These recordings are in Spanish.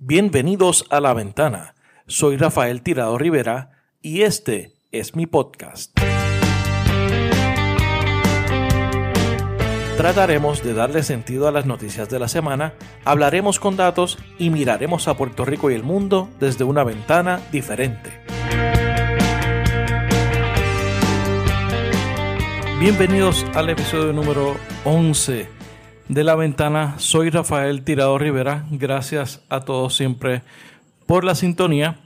Bienvenidos a La Ventana. Soy Rafael Tirado Rivera y este es mi podcast. Trataremos de darle sentido a las noticias de la semana, hablaremos con datos y miraremos a Puerto Rico y el mundo desde una ventana diferente. Bienvenidos al episodio número 11 de la ventana. Soy Rafael Tirado Rivera. Gracias a todos siempre por la sintonía.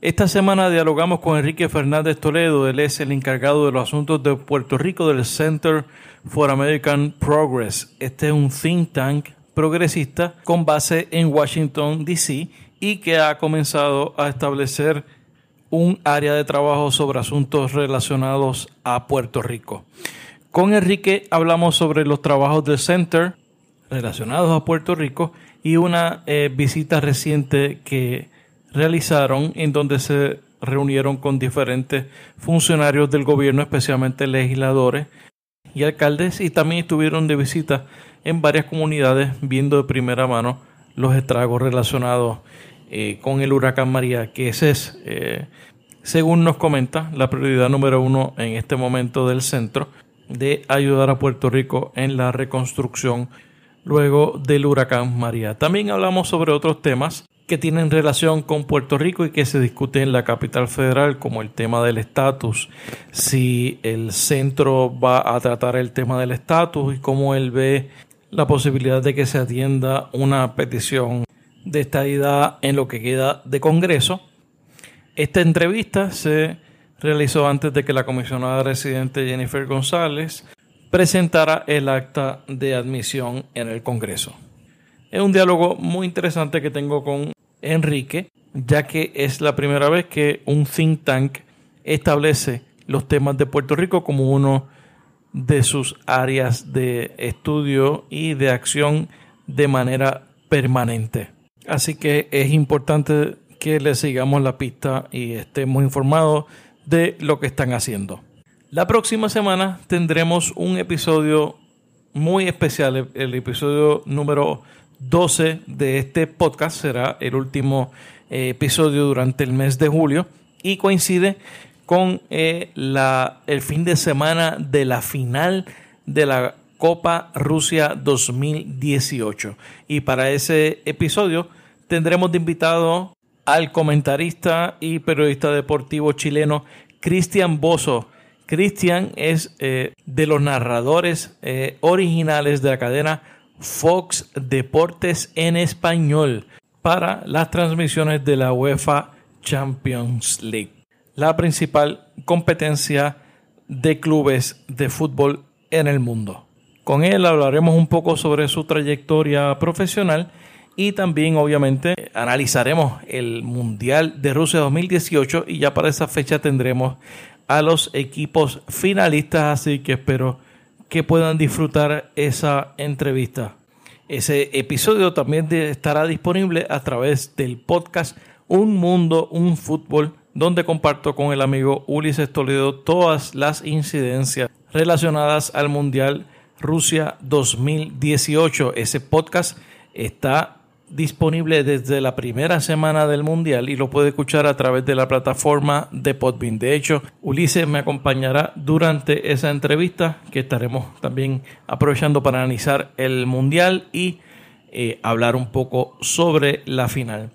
Esta semana dialogamos con Enrique Fernández Toledo. Él es el encargado de los asuntos de Puerto Rico del Center for American Progress. Este es un think tank progresista con base en Washington, D.C. y que ha comenzado a establecer un área de trabajo sobre asuntos relacionados a Puerto Rico. Con Enrique hablamos sobre los trabajos del Center, relacionados a Puerto Rico y una eh, visita reciente que realizaron en donde se reunieron con diferentes funcionarios del gobierno, especialmente legisladores y alcaldes, y también estuvieron de visita en varias comunidades viendo de primera mano los estragos relacionados eh, con el huracán María, que es, eh, según nos comenta, la prioridad número uno en este momento del centro de ayudar a Puerto Rico en la reconstrucción luego del huracán María. También hablamos sobre otros temas que tienen relación con Puerto Rico y que se discuten en la capital federal, como el tema del estatus, si el centro va a tratar el tema del estatus y cómo él ve la posibilidad de que se atienda una petición de estadidad en lo que queda de Congreso. Esta entrevista se realizó antes de que la comisionada residente Jennifer González presentará el acta de admisión en el Congreso. Es un diálogo muy interesante que tengo con Enrique, ya que es la primera vez que un think tank establece los temas de Puerto Rico como uno de sus áreas de estudio y de acción de manera permanente. Así que es importante que le sigamos la pista y estemos informados de lo que están haciendo. La próxima semana tendremos un episodio muy especial, el episodio número 12 de este podcast será el último eh, episodio durante el mes de julio y coincide con eh, el fin de semana de la final de la Copa Rusia 2018. Y para ese episodio tendremos de invitado al comentarista y periodista deportivo chileno Cristian Bozo, Cristian es eh, de los narradores eh, originales de la cadena Fox Deportes en español para las transmisiones de la UEFA Champions League, la principal competencia de clubes de fútbol en el mundo. Con él hablaremos un poco sobre su trayectoria profesional y también obviamente analizaremos el Mundial de Rusia 2018 y ya para esa fecha tendremos a los equipos finalistas, así que espero que puedan disfrutar esa entrevista. Ese episodio también estará disponible a través del podcast Un Mundo, Un Fútbol, donde comparto con el amigo Ulises Toledo todas las incidencias relacionadas al Mundial Rusia 2018. Ese podcast está disponible desde la primera semana del Mundial y lo puede escuchar a través de la plataforma de Podbean. De hecho, Ulises me acompañará durante esa entrevista que estaremos también aprovechando para analizar el Mundial y eh, hablar un poco sobre la final.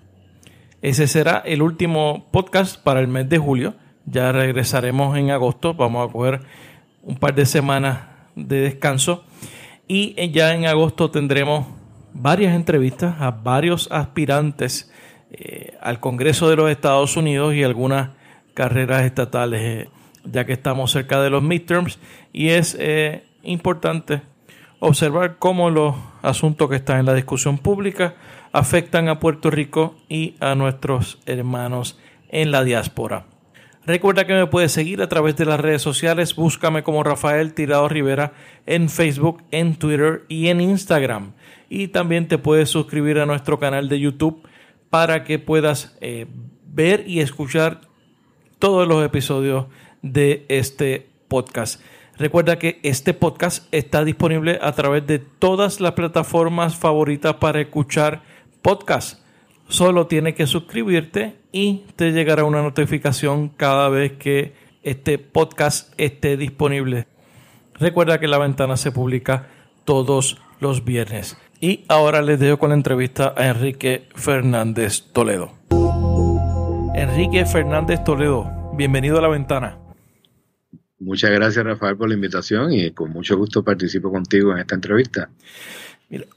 Ese será el último podcast para el mes de julio. Ya regresaremos en agosto. Vamos a coger un par de semanas de descanso. Y ya en agosto tendremos varias entrevistas a varios aspirantes eh, al Congreso de los Estados Unidos y algunas carreras estatales, eh, ya que estamos cerca de los midterms y es eh, importante observar cómo los asuntos que están en la discusión pública afectan a Puerto Rico y a nuestros hermanos en la diáspora. Recuerda que me puedes seguir a través de las redes sociales. Búscame como Rafael Tirado Rivera en Facebook, en Twitter y en Instagram. Y también te puedes suscribir a nuestro canal de YouTube para que puedas eh, ver y escuchar todos los episodios de este podcast. Recuerda que este podcast está disponible a través de todas las plataformas favoritas para escuchar podcasts. Solo tienes que suscribirte y te llegará una notificación cada vez que este podcast esté disponible. Recuerda que la ventana se publica todos los viernes. Y ahora les dejo con la entrevista a Enrique Fernández Toledo. Enrique Fernández Toledo, bienvenido a la ventana. Muchas gracias Rafael por la invitación y con mucho gusto participo contigo en esta entrevista.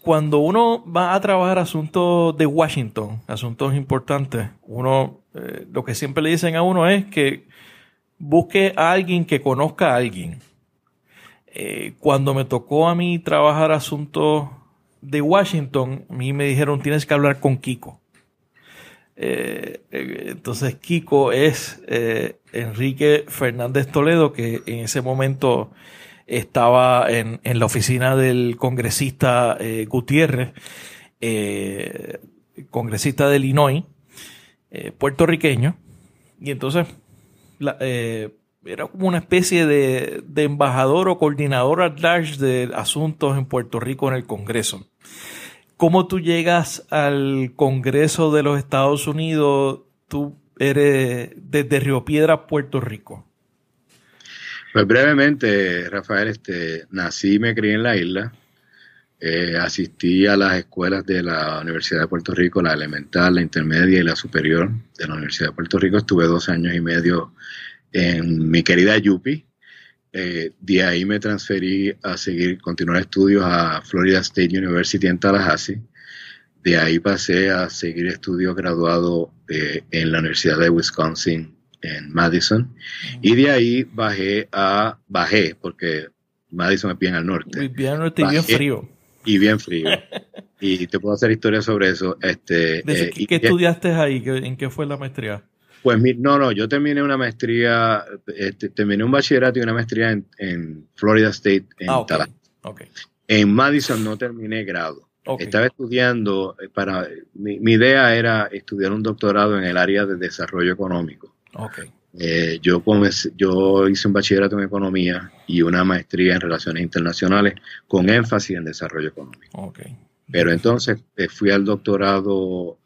cuando uno va a trabajar asuntos de Washington, asuntos importantes, uno eh, lo que siempre le dicen a uno es que busque a alguien que conozca a alguien. Eh, cuando me tocó a mí trabajar asuntos de Washington, a mí me dijeron tienes que hablar con Kiko. Eh, eh, entonces Kiko es eh, Enrique Fernández Toledo, que en ese momento estaba en, la oficina del congresista Gutiérrez, congresista de Illinois, puertorriqueño, y entonces era como una especie de, de embajador o coordinador at large de asuntos en Puerto Rico en el Congreso. ¿Cómo tú llegas al Congreso de los Estados Unidos? Tú eres desde Río Piedra, Puerto Rico. Pues brevemente, Rafael, este, nací y me crié en la isla. Eh, asistí a las escuelas de la Universidad de Puerto Rico, la elemental, la intermedia y la superior de la Universidad de Puerto Rico. Estuve dos años y medio en mi querida Yupi, eh, de ahí me transferí a seguir, continuar estudios a Florida State University en Tallahassee. De ahí pasé a seguir estudios graduados eh, en la Universidad de Wisconsin en Madison. Y de ahí bajé a, bajé, porque Madison es bien al norte. Bien al norte y bien frío. Y bien frío. y te puedo hacer historias sobre eso. Este, eh, ¿Qué, estudiaste ahí? ¿En qué fue la maestría? Pues no, no, yo terminé una maestría, este, terminé un bachillerato y una maestría en, Florida State, en ah, En Madison no terminé grado. Estaba estudiando, eh, para mi, idea era estudiar un doctorado en el área de desarrollo económico. Eh, yo, yo hice un bachillerato en economía y una maestría en relaciones internacionales con énfasis en desarrollo económico. Pero entonces eh, fui al doctorado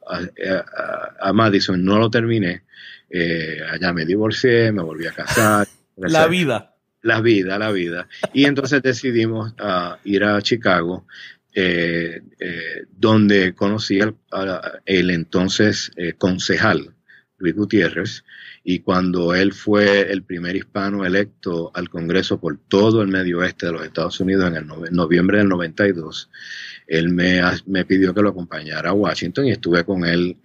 a, Madison, no lo terminé. Eh, allá me divorcié, me volví a casar. la vida. La vida, la vida. Y entonces decidimos uh, ir a Chicago, eh, donde conocí al, el entonces concejal, Luis Gutiérrez, y cuando él fue el primer hispano electo al Congreso por todo el medio oeste de los Estados Unidos en el noviembre del 92, él me, me, pidió que lo acompañara a Washington y estuve con él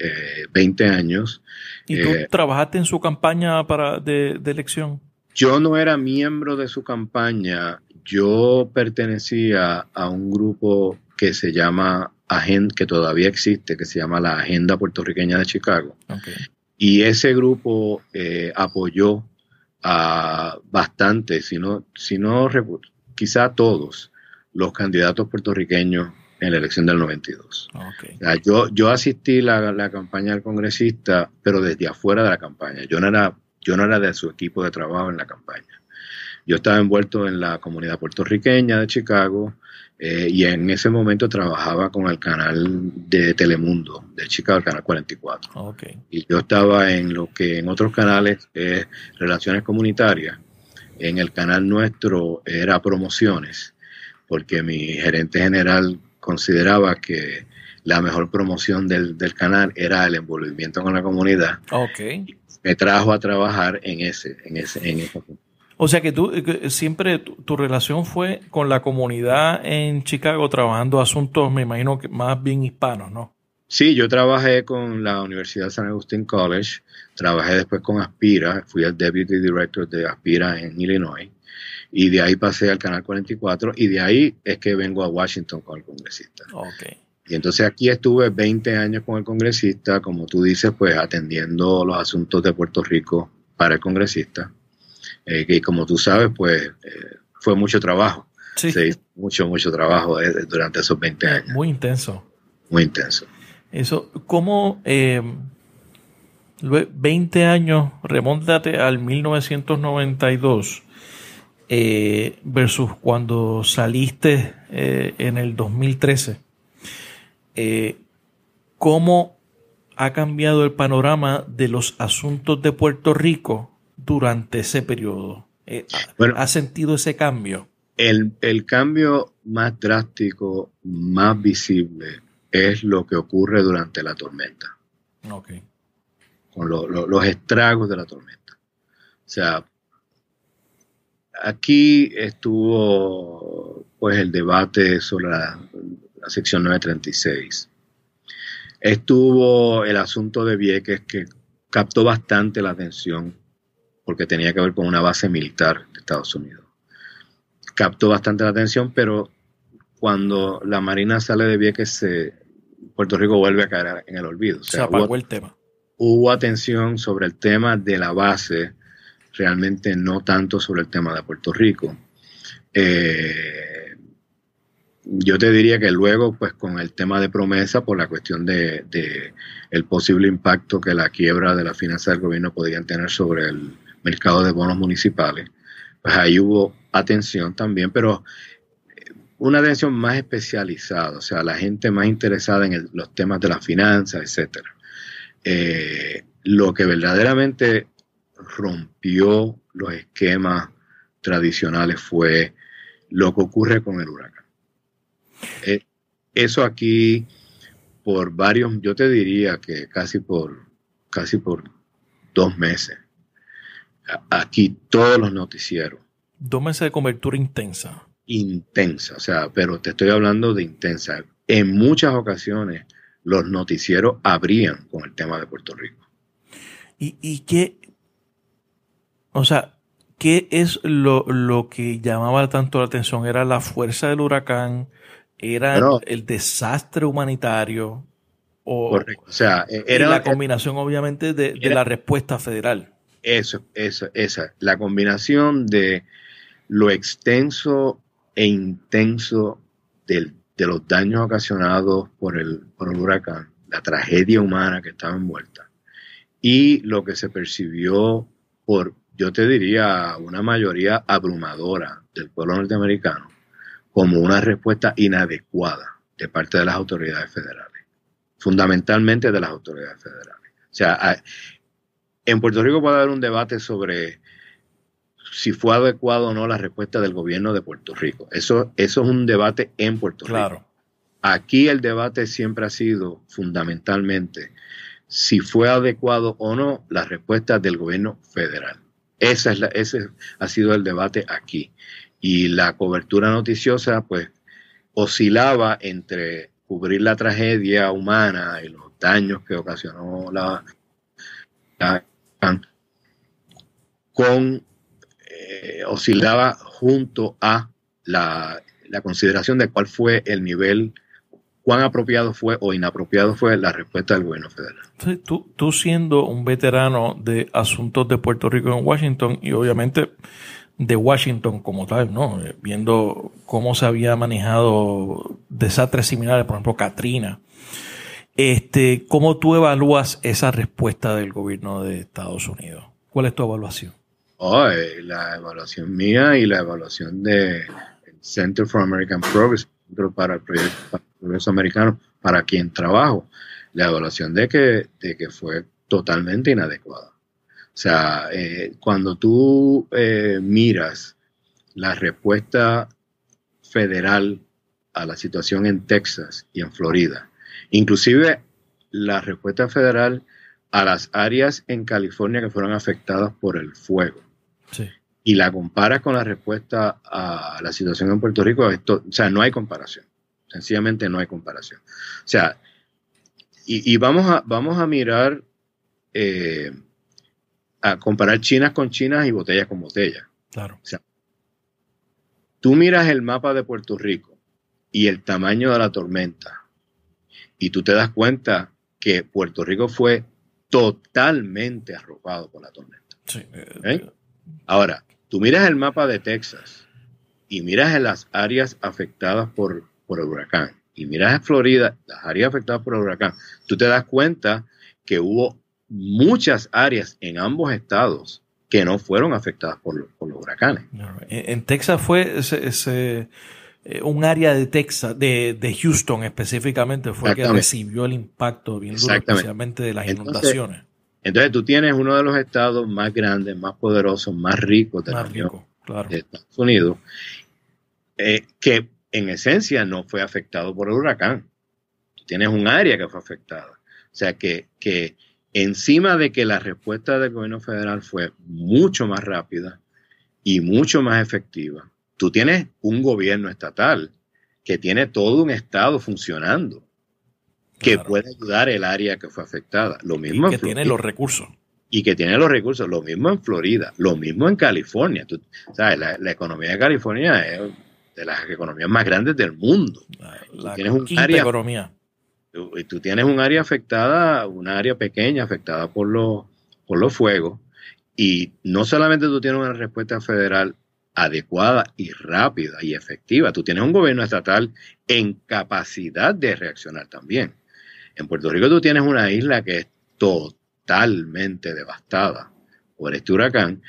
20 eh, años. ¿Y tú eh, trabajaste en su campaña para, de, elección? Yo no era miembro de su campaña, yo pertenecía a un grupo que se llama Agenda, que todavía existe, que se llama la Agenda Puertorriqueña de Chicago. Y ese grupo eh, apoyó a bastante, si no, si no quizá todos los candidatos puertorriqueños en la elección del 92. yo, yo asistí a la, la, campaña del congresista, pero desde afuera de la campaña. Yo no, era, yo no era de su equipo de trabajo en la campaña. Yo estaba envuelto en la comunidad puertorriqueña de Chicago eh, y en ese momento trabajaba con el canal de Telemundo de Chicago, el canal 44. Y yo estaba en lo que en otros canales es relaciones comunitarias. En el canal nuestro era promociones, porque mi gerente general consideraba que la mejor promoción del, canal era el envolvimiento con la comunidad. Okay. Me trajo a trabajar en ese, en ese, en ese O sea que tú siempre tu, relación fue con la comunidad en Chicago trabajando asuntos, me imagino que más bien hispanos, ¿no? Sí, yo trabajé con la Universidad San Agustín College, trabajé después con Aspira, fui el Deputy Director de Aspira en Illinois y de ahí pasé al Canal 44 y de ahí es que vengo a Washington con el congresista. Okay. Y entonces aquí estuve 20 años con el congresista, como tú dices, pues atendiendo los asuntos de Puerto Rico para el congresista. Eh, y como tú sabes, pues eh, fue mucho trabajo. Sí. mucho, mucho trabajo eh, durante esos 20 años. Muy intenso. Muy intenso. Eso, ¿cómo 20 años, remóntate al 1992? Eh, versus cuando saliste eh, en el 2013. Eh, ¿Cómo ha cambiado el panorama de los asuntos de Puerto Rico durante ese periodo? Eh, ¿Ha sentido ese cambio? El, cambio más drástico, más visible, es lo que ocurre durante la tormenta. Okay. Con los estragos de la tormenta. O sea, aquí estuvo pues el debate sobre la, la sección 936. Estuvo el asunto de Vieques que captó bastante la atención porque tenía que ver con una base militar de Estados Unidos. Captó bastante la atención, pero cuando la Marina sale de Vieques, Puerto Rico vuelve a caer en el olvido. se apagó el tema. Hubo atención sobre el tema de la base, realmente no tanto sobre el tema de Puerto Rico. Eh, yo te diría que luego, pues con el tema de promesa, por la cuestión de, de, el posible impacto que la quiebra de la finanza del gobierno podían tener sobre el mercado de bonos municipales, pues ahí hubo atención también, pero eh, una atención más especializada, o sea, la gente más interesada en los temas de las finanzas, etcétera. Eh, lo que verdaderamente rompió los esquemas tradicionales fue lo que ocurre con el huracán. Eh, eso aquí, por varios, yo te diría que casi por, casi por dos meses, aquí todos los noticieros. Dos meses de cobertura intensa. Intensa, o sea, pero te estoy hablando de intensa. En muchas ocasiones los noticieros abrían con el tema de Puerto Rico. ¿Y, y qué? O sea, ¿qué es lo, que llamaba tanto la atención? ¿Era la fuerza del huracán? ¿Era el, desastre humanitario? O, correcto. O sea, e, era la combinación, obviamente, de, de la respuesta federal. Eso, eso, esa, la combinación de lo extenso e intenso de los daños ocasionados por el, por el huracán, la tragedia humana que estaba envuelta, y lo que se percibió por, yo te diría, una mayoría abrumadora del pueblo norteamericano como una respuesta inadecuada de parte de las autoridades federales, fundamentalmente de las autoridades federales. O sea, en Puerto Rico puede haber un debate sobre si fue adecuado o no la respuesta del gobierno de Puerto Rico. Eso, eso es un debate en Puerto Rico. Aquí el debate siempre ha sido fundamentalmente si fue adecuado o no la respuesta del gobierno federal. Esa es la, ese ha sido el debate aquí. Y la cobertura noticiosa, pues, oscilaba entre cubrir la tragedia humana y los daños que ocasionó la, la con eh, oscilaba junto a la, consideración de cuál fue el nivel, cuán apropiado fue o inapropiado fue la respuesta del gobierno federal. tú, tú siendo un veterano de asuntos de Puerto Rico en Washington y obviamente de Washington como tal, ¿no? Viendo cómo se había manejado desastres similares, por ejemplo, Katrina. Este, ¿Cómo tú evalúas esa respuesta del gobierno de Estados Unidos? ¿Cuál es tu evaluación? Oh, eh, la evaluación mía y la evaluación del Center for American Progress, para el proyecto Progreso Americano, para quien trabajo, la evaluación de que, de que fue totalmente inadecuada. O sea, eh, cuando tú eh, miras la respuesta federal a la situación en Texas y en Florida, inclusive la respuesta federal a las áreas en California que fueron afectadas por el fuego. Y la comparas con la respuesta a la situación en Puerto Rico, esto, o sea, no hay comparación. Sencillamente no hay comparación. O sea, y, vamos, a, vamos a mirar, eh, a comparar chinas con chinas y botellas con botellas. Claro. O sea, tú miras el mapa de Puerto Rico y el tamaño de la tormenta y tú te das cuenta que Puerto Rico fue totalmente arropado por la tormenta. Eh, ¿Eh? Ahora, tú miras el mapa de Texas y miras en las áreas afectadas por, por el huracán y miras en Florida, las áreas afectadas por el huracán, tú te das cuenta que hubo muchas áreas en ambos estados que no fueron afectadas por, por los huracanes. En, Texas fue, se, eh, un área de Texas, de, de Houston específicamente, fue que recibió el impacto bien duro, especialmente de las inundaciones. Entonces tú tienes uno de los estados más grandes, más poderosos, más ricos de, de Estados Unidos, eh, que en esencia no fue afectado por el huracán. Tú tienes un área que fue afectada. O sea que, que encima de que la respuesta del gobierno federal fue mucho más rápida y mucho más efectiva, tú tienes un gobierno estatal que tiene todo un estado funcionando que puede ayudar el área que fue afectada. Lo mismo y que tiene los recursos. Y que tiene los recursos. Lo mismo en Florida, lo mismo en California. Tú, sabes, la, economía de California es de las economías más grandes del mundo. La, tienes un área, economía. Y tú tienes un área afectada, un área pequeña afectada por los, por los fuegos. Y no solamente tú tienes una respuesta federal adecuada y rápida y efectiva, tú tienes un gobierno estatal en capacidad de reaccionar también. En Puerto Rico tú tienes una isla que es totalmente devastada por este huracán,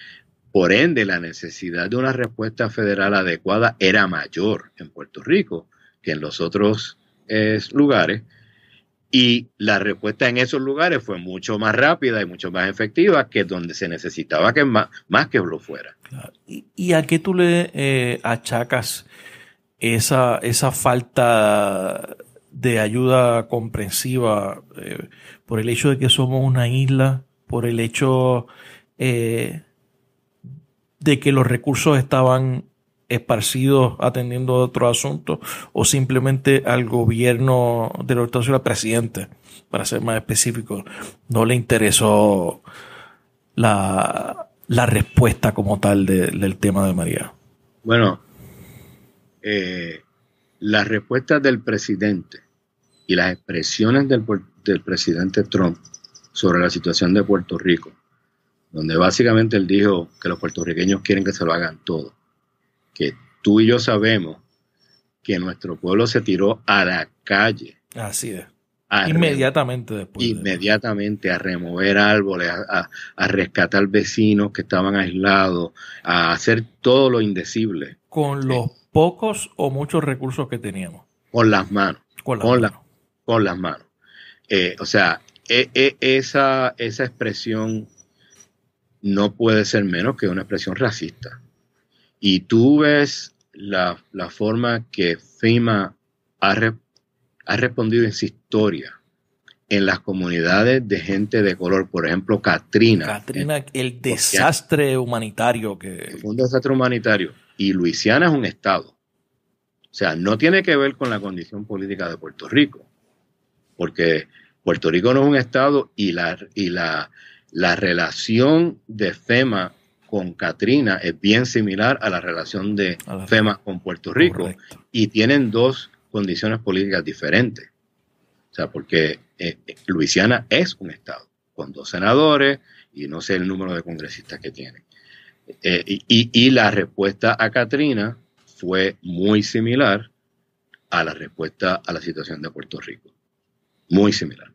por ende la necesidad de una respuesta federal adecuada era mayor en Puerto Rico que en los otros eh, lugares. Y la respuesta en esos lugares fue mucho más rápida y mucho más efectiva que donde se necesitaba que más, que lo fuera. ¿Y, a qué tú le eh, achacas esa, esa falta de ayuda comprensiva eh, por el hecho de que somos una isla, por el hecho eh, de que los recursos estaban esparcidos atendiendo otro asunto o simplemente al gobierno de los Estados Unidos, al presidente, para ser más específico, no le interesó la, respuesta como tal del tema de María. Bueno, eh, la respuesta del presidente y las expresiones del, presidente Trump sobre la situación de Puerto Rico, donde básicamente él dijo que los puertorriqueños quieren que se lo hagan todo, que tú y yo sabemos que nuestro pueblo se tiró a la calle. Así es. Inmediatamente después. Inmediatamente a remover árboles, a, a, rescatar vecinos que estaban aislados, a hacer todo lo indecible. Con los pocos o muchos recursos que teníamos. Con las manos. Con las manos con las manos. Eh, o sea, e, e, esa, esa expresión no puede ser menos que una expresión racista. Y tú ves la, forma que FEMA ha, ha, respondido en su historia en las comunidades de gente de color, por ejemplo, Katrina. Katrina, el desastre humanitario que... un desastre humanitario. Y Luisiana es un estado. O sea, no tiene que ver con la condición política de Puerto Rico porque Puerto Rico no es un estado y la, y la, relación de FEMA con Katrina es bien similar a la relación de FEMA con Puerto Rico y tienen dos condiciones políticas diferentes. O sea, porque eh, eh, Luisiana es un estado con dos senadores y no sé el número de congresistas que tiene. Eh, y, y la respuesta a Katrina fue muy similar a la respuesta a la situación de Puerto Rico muy similar.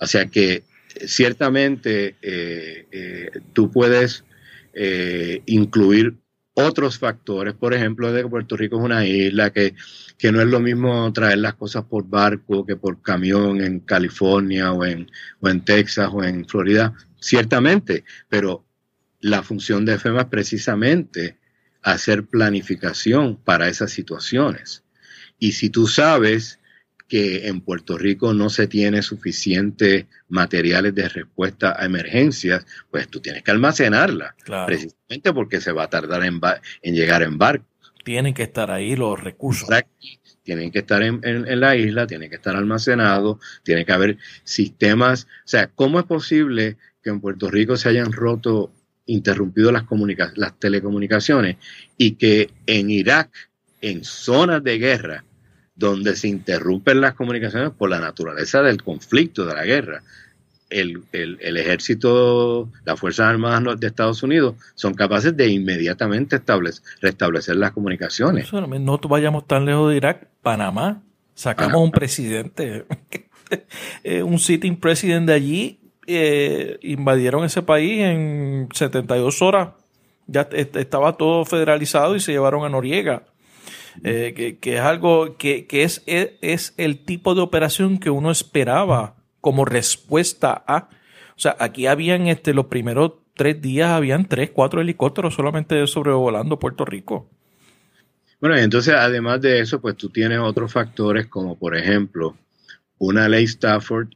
O sea que ciertamente eh, tú puedes eh, incluir otros factores, por ejemplo, de que Puerto Rico es una isla, que, que, no es lo mismo traer las cosas por barco que por camión en California o en, o en Texas o en Florida, ciertamente, pero la función de FEMA es precisamente hacer planificación para esas situaciones. Y si tú sabes que en Puerto Rico no se tiene suficientes materiales de respuesta a emergencias, pues tú tienes que almacenarla, precisamente porque se va a tardar en, llegar en barco. Tienen que estar ahí los recursos. Tienen que estar en, la isla, tienen que estar almacenados, tiene que haber sistemas. O sea, ¿cómo es posible que en Puerto Rico se hayan roto, interrumpido las, las telecomunicaciones y que en Irak, en zonas de guerra, donde se interrumpen las comunicaciones por la naturaleza del conflicto, de la guerra. El, ejército, las Fuerzas Armadas de Estados Unidos son capaces de inmediatamente establecer, restablecer las comunicaciones. No vayamos tan lejos de Irak, Panamá, sacamos un presidente, eh, un sitting president de allí, eh, invadieron ese país en 72 horas, ya estaba todo federalizado y se llevaron a Noriega eh, que, es algo que, es, es, el tipo de operación que uno esperaba como respuesta a... O sea, aquí habían este, los primeros tres días, habían tres, cuatro helicópteros solamente sobrevolando Puerto Rico. Bueno, entonces además de eso, pues tú tienes otros factores como por ejemplo una ley Stafford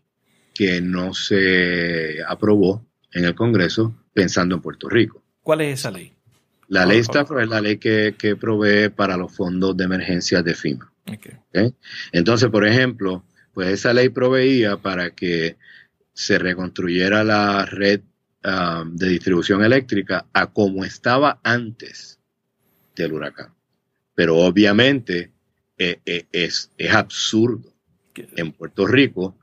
que no se aprobó en el Congreso pensando en Puerto Rico. ¿Cuál es esa ley? La ley Stafford es la ley que, provee para los fondos de emergencia de FIMA. Entonces, por ejemplo, pues esa ley proveía para que se reconstruyera la red um, de distribución eléctrica a como estaba antes del huracán. Pero obviamente eh, eh, es, es absurdo. En Puerto Rico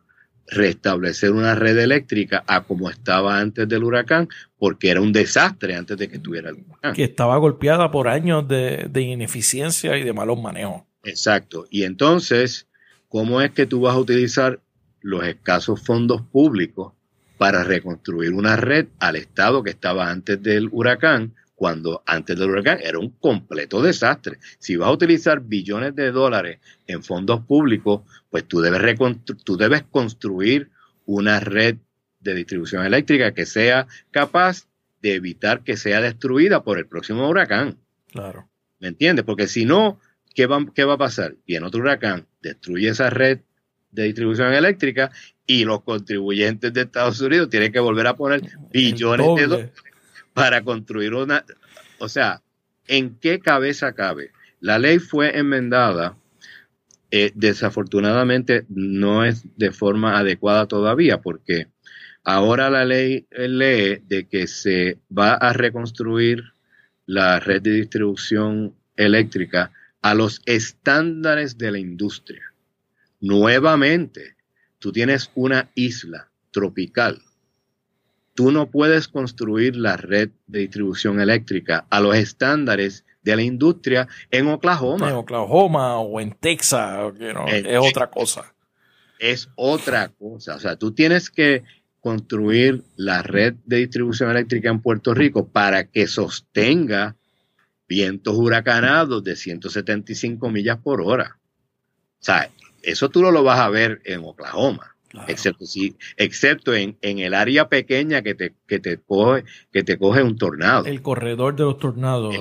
restablecer una red eléctrica a como estaba antes del huracán, porque era un desastre antes de que tuviera el huracán. Que estaba golpeada por años de, ineficiencia y de malos manejos. Exacto. Y entonces, ¿cómo es que tú vas a utilizar los escasos fondos públicos para reconstruir una red al estado que estaba antes del huracán cuando antes del huracán era un completo desastre. Si vas a utilizar billones de dólares en fondos públicos, pues tú debes, tú debes construir una red de distribución eléctrica que sea capaz de evitar que sea destruida por el próximo huracán. Claro. ¿Me entiendes? Porque si no, ¿qué va, qué va a pasar? Viene otro huracán, destruye esa red de distribución eléctrica y los contribuyentes de Estados Unidos tienen que volver a poner billones de dólares para construir una... O sea, ¿en qué cabeza cabe? La ley fue enmendada, eh, desafortunadamente no es de forma adecuada todavía, porque ahora la ley lee de que se va a reconstruir la red de distribución eléctrica a los estándares de la industria. Nuevamente, tú tienes una isla tropical tú no puedes construir la red de distribución eléctrica a los estándares de la industria en Oklahoma. En Oklahoma o en Texas, es otra cosa. Es otra cosa. O sea, tú tienes que construir la red de distribución eléctrica en Puerto Rico para que sostenga vientos huracanados de 175 millas por hora. O sea, eso tú no lo vas a ver en Oklahoma. Excepto, si, excepto en, el área pequeña que te, que, te coge, que te coge un tornado. El corredor de los tornados.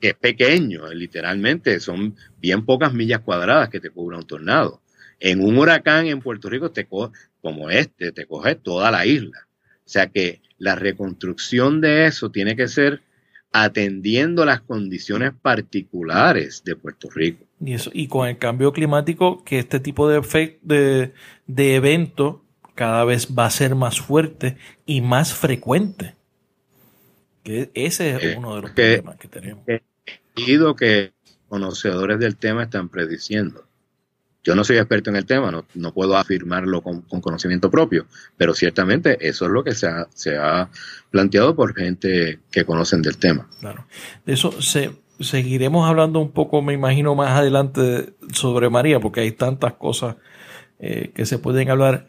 que es pequeño, literalmente, son bien pocas millas cuadradas que te cubre un tornado. En un huracán en Puerto Rico, te coge, como este, te coge toda la isla. O sea que la reconstrucción de eso tiene que ser atendiendo las condiciones particulares de Puerto Rico. Y, eso, y con el cambio climático, que este tipo de, de, de evento cada vez va a ser más fuerte y más frecuente. Que ese es eh, uno de los problemas que tenemos. Y lo que conocedores del tema están prediciendo. Yo no soy experto en el tema, no, puedo afirmarlo con, conocimiento propio, pero ciertamente eso es lo que se ha, se ha planteado por gente que conocen del tema. Claro. Eso se, seguiremos hablando un poco, me imagino, más adelante sobre María, porque hay tantas cosas eh, que se pueden hablar.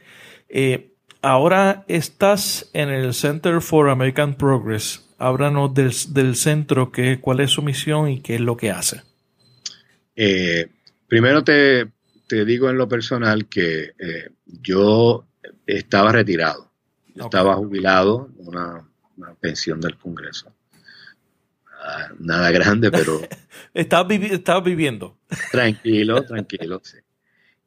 Eh, ahora estás en el Center for American Progress. Háblanos del, del centro, que, cuál es su misión y qué es lo que hace. Eh, primero te te digo en lo personal que eh, yo estaba retirado. Estaba jubilado, una, una pensión del Congreso. Nada grande, pero... estaba, viviendo. Tranquilo, tranquilo, sí.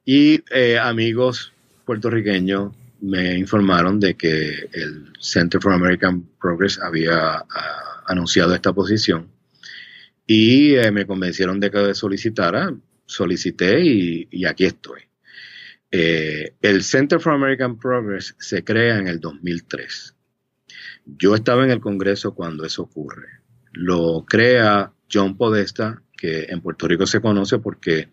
Y eh, amigos puertorriqueños me informaron de que el Center for American Progress había ah, anunciado esta posición y eh, me convencieron de que solicitara solicité y, aquí estoy. Eh, el Center for American Progress se crea en el 2003. Yo estaba en el Congreso cuando eso ocurre. Lo crea John Podesta, que en Puerto Rico se conoce porque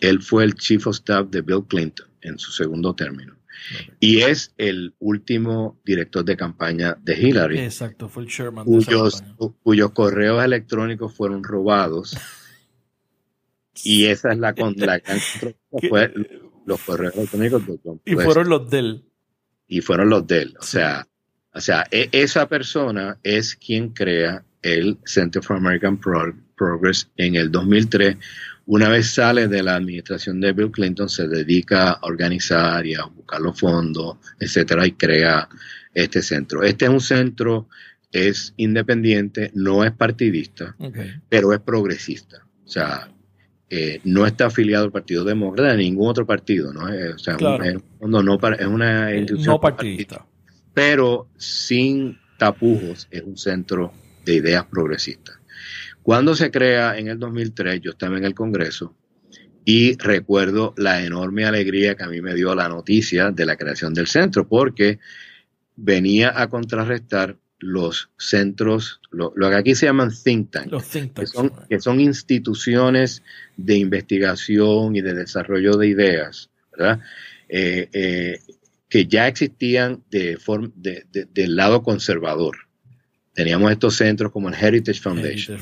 él fue el Chief of Staff de Bill Clinton en su segundo término. Y es el último director de campaña de Hillary. Exacto, fue el chairman. Cuyos, cuyos correos electrónicos fueron robados Y esa es la, la fue los correos electrónicos de Y fueron los de él. Y fueron los de él. O sea, o sea e, esa persona es quien crea el Center for American Progress en el 2003 Una vez sale de la administración de Bill Clinton, se dedica a organizar y a buscar los fondos, etcétera, y crea este centro. Este es un centro, es independiente, no es partidista, pero es progresista. O sea, eh, no está afiliado al Partido Demócrata ni ningún otro partido, ¿no? Eh, o sea, es, una eh, institución no partidista. Pero sin tapujos, es un centro de ideas progresistas. Cuando se crea en el 2003, yo estaba en el Congreso y recuerdo la enorme alegría que a mí me dio la noticia de la creación del centro, porque venía a contrarrestar los centros, lo, que aquí se llaman think tanks, que, son, instituciones de investigación y de desarrollo de ideas, ¿verdad? Eh, eh, que ya existían de, del lado conservador teníamos estos centros como el Heritage Foundation,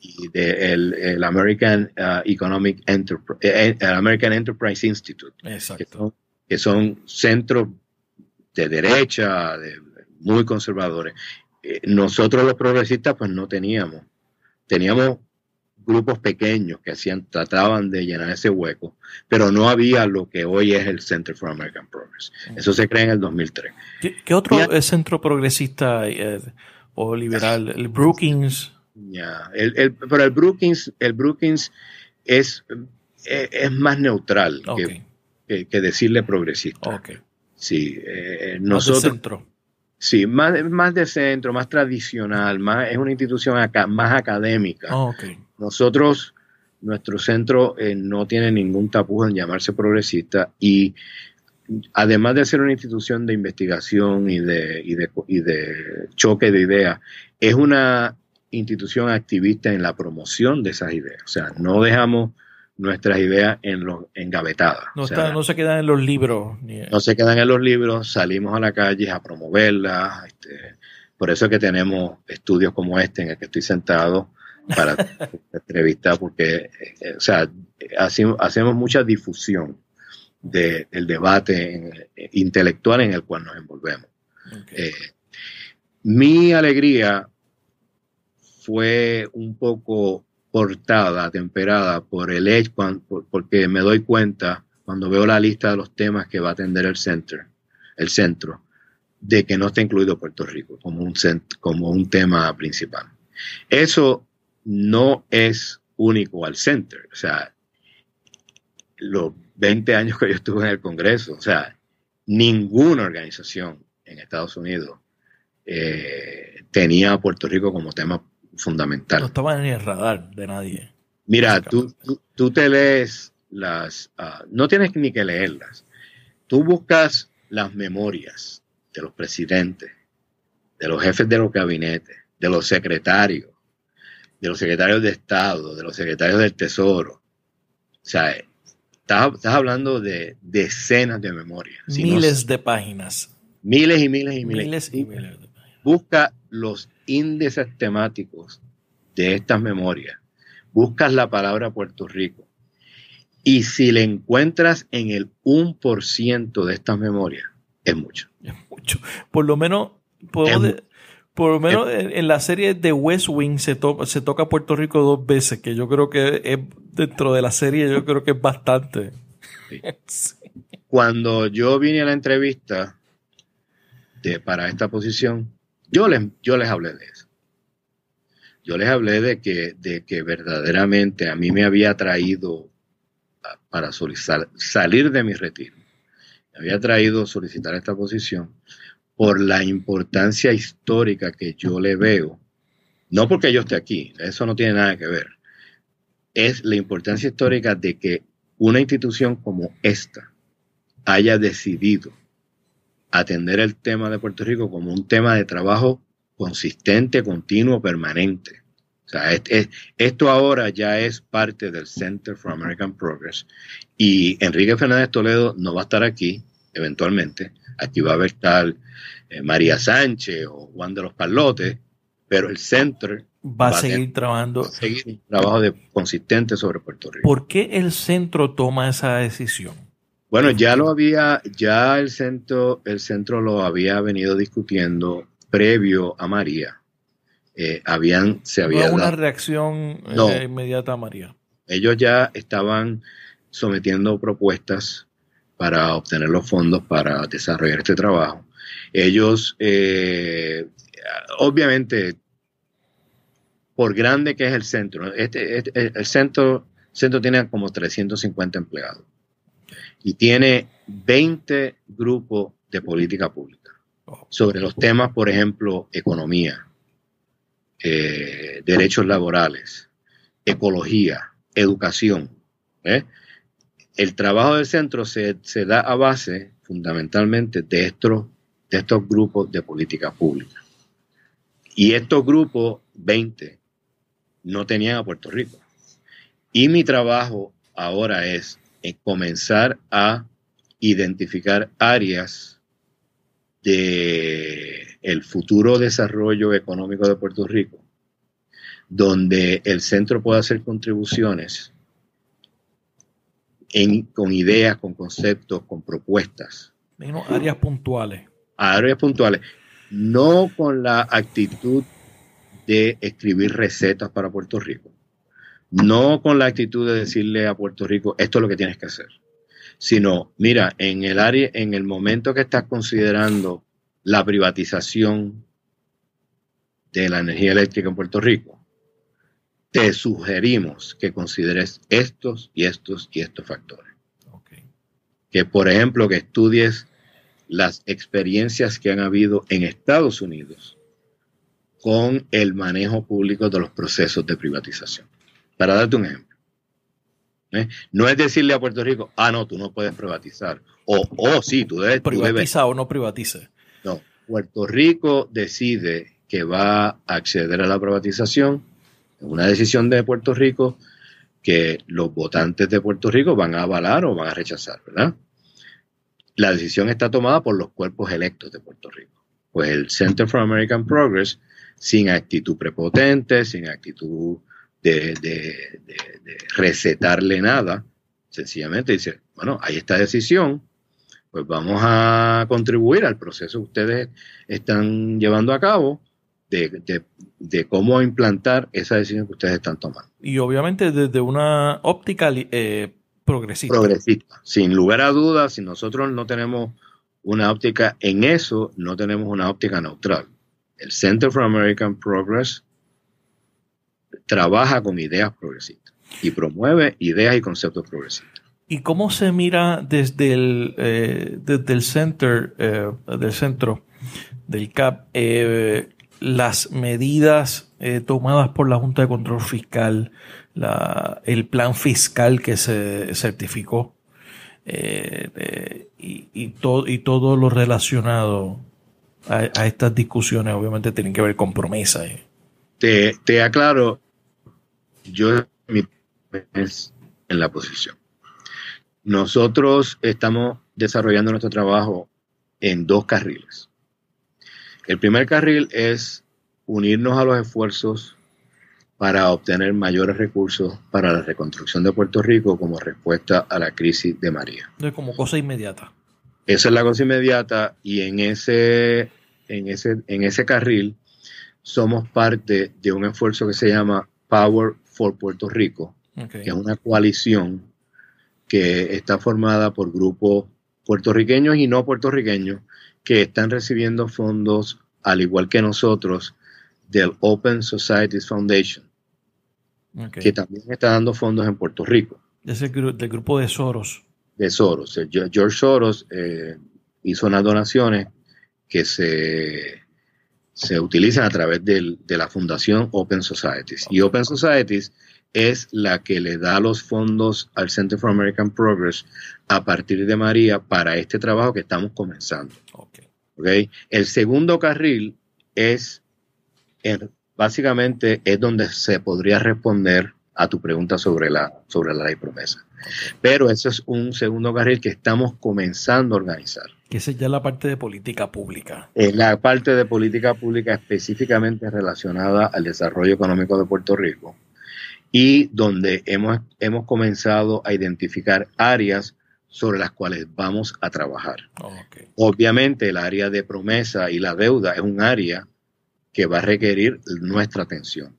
y el, American uh, Economic Enterprise, eh, eh, American Enterprise Institute, Que, son, centros de derecha, muy conservadores. Eh, nosotros los progresistas pues no teníamos, teníamos grupos pequeños que hacían, trataban de llenar ese hueco, pero no había lo que hoy es el Center for American Progress. Eso se crea en el 2003. ¿Qué, otro centro progresista eh, o liberal? ¿El Brookings? Ya, el, pero el Brookings, el Brookings es, eh, es, más neutral que, que, decirle progresista. Sí, eh, nosotros. centro. Sí, más, más de centro, más tradicional, más, es una institución acá, más académica. Oh, nosotros, nuestro centro eh, no tiene ningún tapujo en llamarse progresista y además de ser una institución de investigación y de, y de, y de choque de ideas, es una institución activista en la promoción de esas ideas. O sea, no dejamos nuestras ideas en los engavetadas. No, no se quedan en los libros. No se quedan en los libros, salimos a la calle a promoverlas. Este, por eso es que tenemos estudios como este en el que estoy sentado, para entrevistar porque, eh, o sea, hacemos, mucha difusión del debate intelectual en el cual nos envolvemos. Eh, mi alegría fue un poco cortada, temperada por el hecho, porque me doy cuenta cuando veo la lista de los temas que va a atender el centro, el centro, de que no está incluido Puerto Rico como un, como un tema principal. Eso no es único al center. O sea, los 20 años que yo estuve en el Congreso, o sea, ninguna organización en Estados Unidos eh, tenía a Puerto Rico como tema fundamental. No estaba en el radar de nadie. Mira, tú, tú, te lees las, ah, no tienes ni que leerlas. Tú buscas las memorias de los presidentes, de los jefes de los gabinetes, de los secretarios, de los secretarios de Estado, de los secretarios del Tesoro. O sea, estás, hablando de decenas de memorias. miles de páginas. Miles y miles y miles. y miles de páginas. Busca los índices temáticos de estas memorias. Buscas la palabra Puerto Rico. Y si le encuentras en el 1% de estas memorias, es mucho. Es mucho. Por lo menos puedo, por lo menos en, la serie de West Wing se, se toca Puerto Rico dos veces, que yo creo que es, dentro de la serie yo creo que es bastante. Cuando yo vine a la entrevista de, para esta posición, yo les, yo les hablé de eso. Yo les hablé de que, de que verdaderamente a mí me había traído para solicitar, salir de mi retiro. Me había traído solicitar esta posición por la importancia histórica que yo le veo, no porque yo esté aquí, eso no tiene nada que ver, es la importancia histórica de que una institución como esta haya decidido atender el tema de Puerto Rico como un tema de trabajo consistente, continuo, permanente. O sea, esto ahora ya es parte del Center for American Progress y Enrique Fernández Toledo no va a estar aquí eventualmente. Aquí va a estar eh, María Sánchez o Juan de los Palotes, pero el centro va, a seguir trabajando. seguir un trabajo de, consistente sobre Puerto Rico. ¿Por qué el centro toma esa decisión? Bueno, ya lo había, ya el centro, el centro lo había venido discutiendo previo a María. Eh, habían, se había una reacción eh, inmediata a María. Ellos ya estaban sometiendo propuestas para obtener los fondos para desarrollar este trabajo. Ellos, eh, obviamente, por grande que es el centro, este, este, el centro, centro tiene como 350 empleados y tiene 20 grupos de política pública sobre los temas, por ejemplo, economía, eh, derechos laborales, ecología, educación. ¿eh? El trabajo del centro se, da a base fundamentalmente de estos, de estos grupos de política pública. Y estos grupos, 20, no tenían a Puerto Rico. Y mi trabajo ahora es comenzar a identificar áreas de el futuro desarrollo económico de Puerto Rico donde el centro pueda hacer contribuciones con ideas, con conceptos, con propuestas. áreas puntuales. áreas puntuales. No con la actitud de escribir recetas para Puerto Rico. No con la actitud de decirle a Puerto Rico, esto es lo que tienes que hacer. Sino, mira, en el área, en el momento que estás considerando la privatización de la energía eléctrica en Puerto Rico, te sugerimos que consideres estos y estos y estos factores. Que, por ejemplo, que estudies las experiencias que han habido en Estados Unidos con el manejo público de los procesos de privatización. Para darte un ejemplo. ¿eh? No es decirle a Puerto Rico, ah, no, tú no puedes privatizar. O, oh, sí, tú debes. Privatiza o no privatice. No, Puerto Rico decide que va a acceder a la privatización una decisión de Puerto Rico que los votantes de Puerto Rico van a avalar o van a rechazar, ¿verdad? La decisión está tomada por los cuerpos electos de Puerto Rico. Pues el Center for American Progress, sin actitud prepotente, sin actitud de, recetarle nada, sencillamente dice, bueno, hay esta decisión, pues vamos a contribuir al proceso que ustedes están llevando a cabo de, cómo implantar esa decisión que ustedes están tomando. Y obviamente desde una óptica eh, progresista. Progresista, sin lugar a dudas, si nosotros no tenemos una óptica en eso, no tenemos una óptica neutral. El Center for American Progress trabaja con ideas progresistas y promueve ideas y conceptos progresistas. ¿Y cómo se mira desde el, eh, desde el center, eh, del centro del CAP las medidas eh, tomadas por la Junta de Control Fiscal, el plan fiscal que se certificó eh, y, y, y, todo lo relacionado a, estas discusiones, obviamente tienen que ver con promesas. Te, te aclaro, yo en la posición. Nosotros estamos desarrollando nuestro trabajo en dos carriles. El primer carril es unirnos a los esfuerzos para obtener mayores recursos para la reconstrucción de Puerto Rico como respuesta a la crisis de María. como cosa inmediata. Esa es la cosa inmediata y en ese, en ese, en ese carril somos parte de un esfuerzo que se llama Power for Puerto Rico, que es una coalición que está formada por grupos puertorriqueños y no puertorriqueños que están recibiendo fondos, al igual que nosotros, del Open Societies Foundation, que también está dando fondos en Puerto Rico. Es el del grupo de Soros. De Soros. George Soros eh, hizo unas donaciones que se, se utilizan a través de la fundación Open Societies. Y Open Societies es la que le da los fondos al Center for American Progress a partir de María para este trabajo que estamos comenzando. Okay. El segundo carril es, básicamente, es donde se podría responder a tu pregunta sobre la, sobre la ley promesa. Pero ese es un segundo carril que estamos comenzando a organizar. Que es ya la parte de política pública. Es la parte de política pública específicamente relacionada al desarrollo económico de Puerto Rico y donde hemos, hemos comenzado a identificar áreas sobre las cuales vamos a trabajar. Obviamente el área de promesa y la deuda es un área que va a requerir nuestra atención.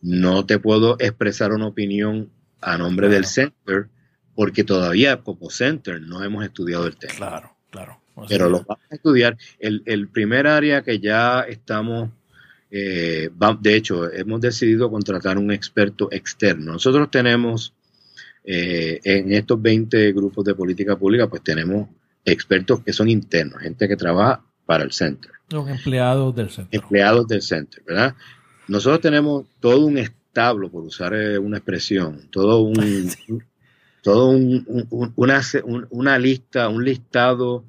No te puedo expresar una opinión a nombre del Center, porque todavía como Center no hemos estudiado el tema. Claro, claro. Pero lo vamos a estudiar. El, el primer área que ya estamos, eh, de hecho, hemos decidido contratar un experto externo. Nosotros tenemos eh, en estos 20 grupos de política pública, pues tenemos expertos que son internos, gente que trabaja para el centro. Los empleados del centro. Empleados del centro, ¿verdad? Nosotros tenemos todo un establo, por usar eh, una expresión, todo un, todo un, una, una, lista, un listado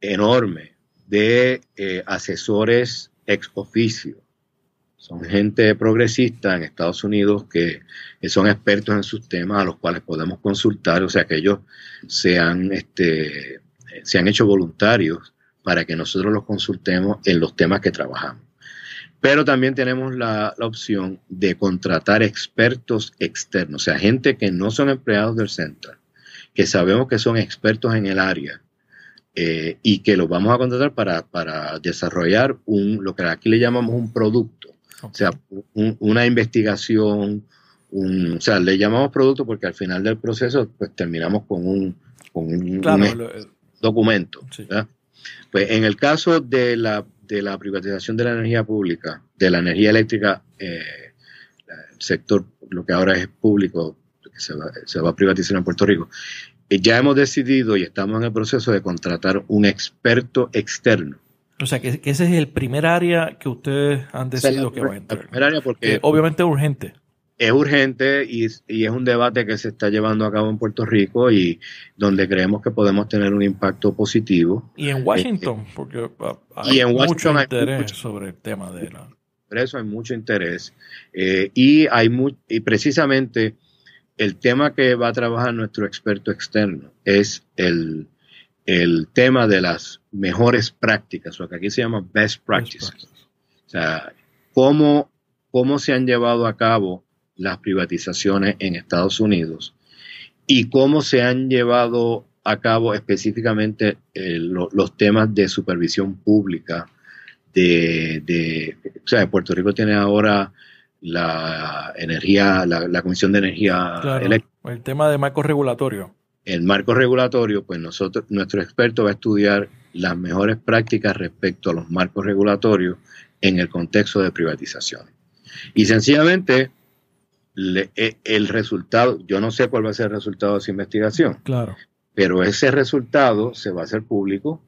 enorme de eh, asesores ex oficio son gente progresista en Estados Unidos que, son expertos en sus temas a los cuales podemos consultar, o sea que ellos se han, este, se han hecho voluntarios para que nosotros los consultemos en los temas que trabajamos. Pero también tenemos la, opción de contratar expertos externos, o sea, gente que no son empleados del centro, que sabemos que son expertos en el área eh, y que los vamos a contratar para, para desarrollar un, lo que aquí le llamamos un producto o sea, una investigación, un, o sea, le llamamos producto porque al final del proceso pues terminamos con un, documento. Pues en el caso de la, de la privatización de la energía pública, de la energía eléctrica, eh, el sector, lo que ahora es público, que se va, se va a privatizar en Puerto Rico, eh, ya hemos decidido y estamos en el proceso de contratar un experto externo o sea, que, ese es el primer área que ustedes han decidido que va a entrar. El primer área porque... obviamente es urgente. Es urgente y, es un debate que se está llevando a cabo en Puerto Rico y donde creemos que podemos tener un impacto positivo. Y en Washington, eh, porque ah, hay mucho interés sobre el tema de la... Por eso hay mucho interés. Eh, y, hay y precisamente el tema que va a trabajar nuestro experto externo es el el tema de las mejores prácticas, lo que aquí se llama best practices. O sea, cómo, cómo se han llevado a cabo las privatizaciones en Estados Unidos y cómo se han llevado a cabo específicamente eh, los temas de supervisión pública de, de, o sea, Puerto Rico tiene ahora la energía, la, Comisión de Energía Eléctrica. El tema de marco regulatorio el marco regulatorio, pues nosotros, nuestro experto va a estudiar las mejores prácticas respecto a los marcos regulatorios en el contexto de privatización. Y sencillamente, e, el resultado, yo no sé cuál va a ser el resultado de esa investigación. Claro. Pero ese resultado se va a hacer público,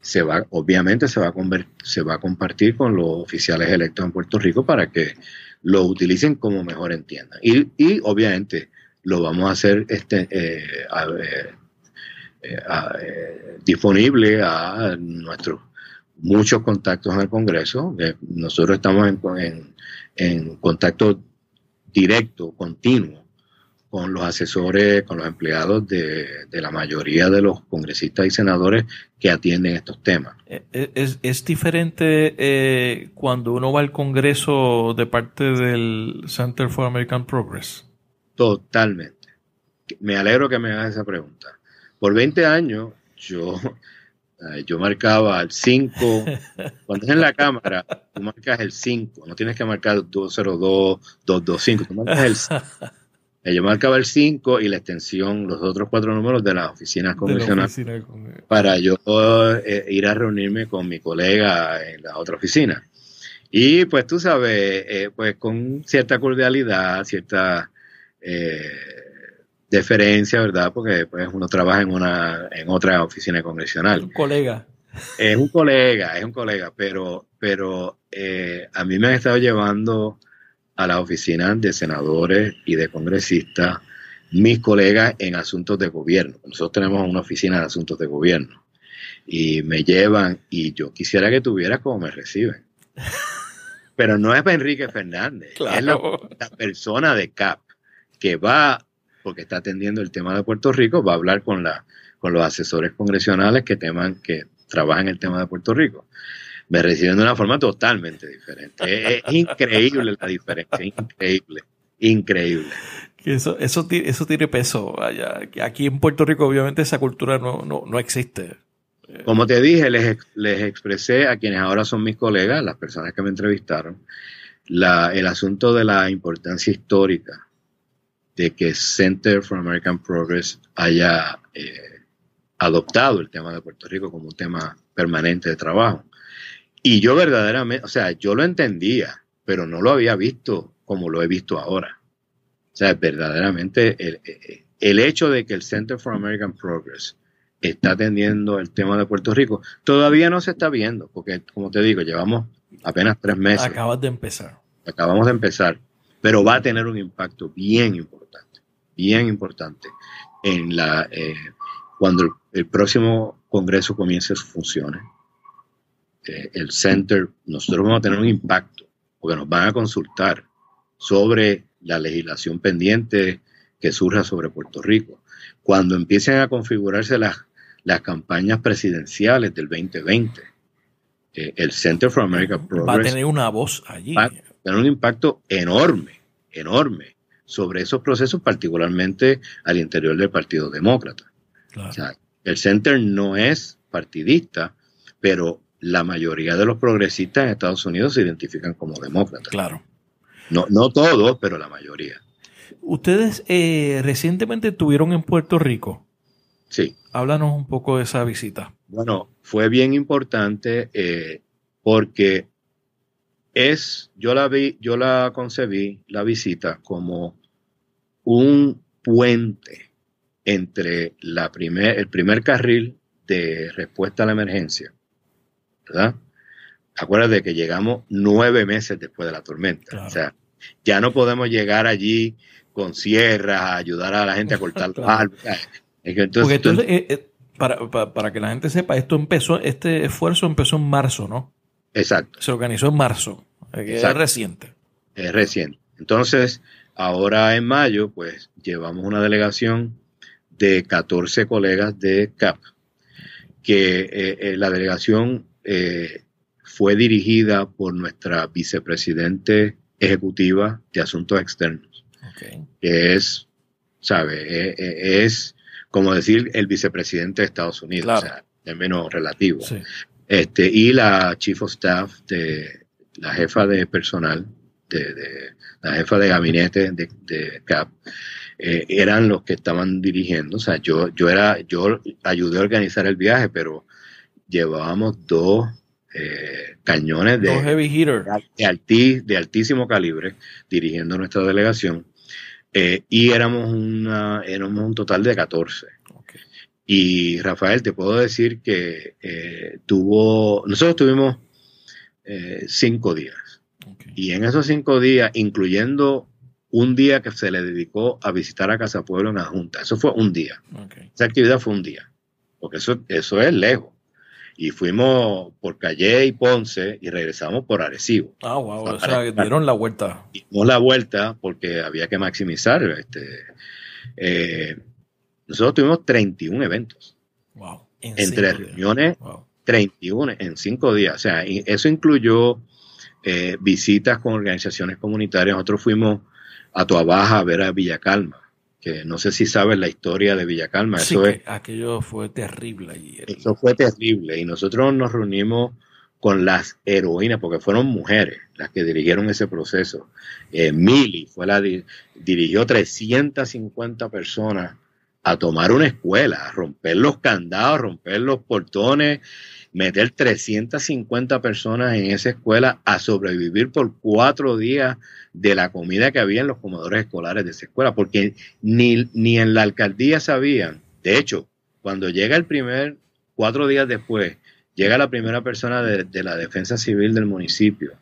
se va, obviamente se va a se va a compartir con los oficiales electos en Puerto Rico para que lo utilicen como mejor entiendan. Y, y obviamente lo vamos a hacer este, eh, eh, eh, disponible a nuestros muchos contactos en el Congreso. nosotros estamos en, contacto directo, continuo, con los asesores, con los empleados de, la mayoría de los congresistas y senadores que atienden estos temas. ¿Es, es diferente cuando uno va al Congreso de parte del Center for American Progress? Totalmente. Me alegro que me hagas esa pregunta. Por 20 años yo, yo marcaba el 5. Cuando es en la cámara, tú marcas el 5. No tienes que marcar 202, 225. Tú marcas el 5. Yo marcaba el 5 y la extensión, los otros cuatro números de las oficinas convencionales para yo eh, ir a reunirme con mi colega en la otra oficina. Y pues tú sabes, eh, pues con cierta cordialidad, cierta eh, deferencia, ¿verdad? Porque pues, uno trabaja en una en otra oficina congresional. Un colega. Es un colega, es un colega, pero, pero eh, a mí me han estado llevando a la oficina de senadores y de congresistas mis colegas en asuntos de gobierno. Nosotros tenemos una oficina de asuntos de gobierno y me llevan y yo quisiera que tuviera como me reciben. Pero no es para Enrique Fernández, es la, la, persona de CAP que va, porque está atendiendo el tema de Puerto Rico, va a hablar con, la, con los asesores congresionales que, teman, que trabajan el tema de Puerto Rico. Me reciben de una forma totalmente diferente. Es, increíble la diferencia, increíble, increíble. Eso, eso, eso tiene peso allá. Aquí en Puerto Rico obviamente esa cultura no, no, no existe. Como te dije, les, les, expresé a quienes ahora son mis colegas, las personas que me entrevistaron, la, el asunto de la importancia histórica de que Center for American Progress haya eh, adoptado el tema de Puerto Rico como un tema permanente de trabajo. Y yo verdaderamente, o sea, yo lo entendía, pero no lo había visto como lo he visto ahora. O sea, verdaderamente el, el hecho de que el Center for American Progress está atendiendo el tema de Puerto Rico, todavía no se está viendo, porque como te digo, llevamos apenas tres meses. Acabas de empezar. Acabamos de empezar, pero va a tener un impacto bien importante, bien importante en la eh, cuando el, próximo Congreso comience sus funciones. Eh, el Center, nosotros vamos a tener un impacto, porque nos van a consultar sobre la legislación pendiente que surja sobre Puerto Rico. Cuando empiecen a configurarse las, las campañas presidenciales del 2020, eh, el Center for American Progress va a tener una voz allí. Va a tener un impacto enorme, enorme sobre esos procesos, particularmente al interior del Partido Demócrata. el Center no es partidista, pero la mayoría de los progresistas en Estados Unidos se identifican como demócratas. Claro. No, no todos, pero la mayoría. Ustedes eh, recientemente estuvieron en Puerto Rico. Sí. Háblanos un poco de esa visita. Bueno, fue bien importante eh, porque es, yo la vi, yo la concebí, la visita, como un puente entre la primer, el primer carril de respuesta a la emergencia, ¿verdad? Acuérdate que llegamos nueve meses después de la tormenta. O sea, ya no podemos llegar allí con sierras, a ayudar a la gente a cortar los árboles. Entonces, Porque eh, eh, para, que la gente sepa, esto empezó, este esfuerzo empezó en marzo, ¿no? Exacto. Se organizó en marzo, es reciente. Es reciente. Entonces, ahora en mayo, pues llevamos una delegación de 14 colegas de CAP, que eh, la delegación fue dirigida por nuestra vicepresidente ejecutiva de Asuntos Externos que es, ¿sabe? E, e, es, como decir el vicepresidente de Estados Unidos, o sea, de menos relativo. Este, y la chief of staff de la jefa de personal, de, la jefa de gabinete de, CAP, eh, eran los que estaban dirigiendo. O sea, yo, yo era, yo ayudé a organizar el viaje, pero llevábamos dos eh, cañones de, de, de, altísimo calibre dirigiendo nuestra delegación eh, y éramos, una, éramos un total de 14. Y Rafael, te puedo decir que eh, tuvo, nosotros tuvimos eh, cinco días. Y en esos cinco días, incluyendo un día que se le dedicó a visitar a Casa Pueblo en la Junta, eso fue un día. Esa actividad fue un día, porque eso, eso es lejos y fuimos por Calle y Ponce y regresamos por Arecibo. Ah, wow, o sea, dieron la vuelta. Dimos la vuelta porque había que maximizar. Este, eh, nosotros tuvimos 31 eventos. Wow. entre reuniones, 31 en cinco días. O sea, eso incluyó eh, visitas con organizaciones comunitarias. Nosotros fuimos a Tuabaja a ver a Villa Calma no sé si sabes la historia de Villa Calma. eso aquello fue terrible allí. Eso fue terrible y nosotros nos reunimos con las heroínas, porque fueron mujeres las que dirigieron ese proceso. Eh, Mili fue la dirigió 350 personas a tomar una escuela, a romper los candados, romper los portones, meter 350 personas en esa escuela a sobrevivir por cuatro días de la comida que había en los comedores escolares de esa escuela, porque ni, ni en la alcaldía sabían. De hecho, cuando llega el primer, cuatro días después, llega la primera persona de, la defensa civil del municipio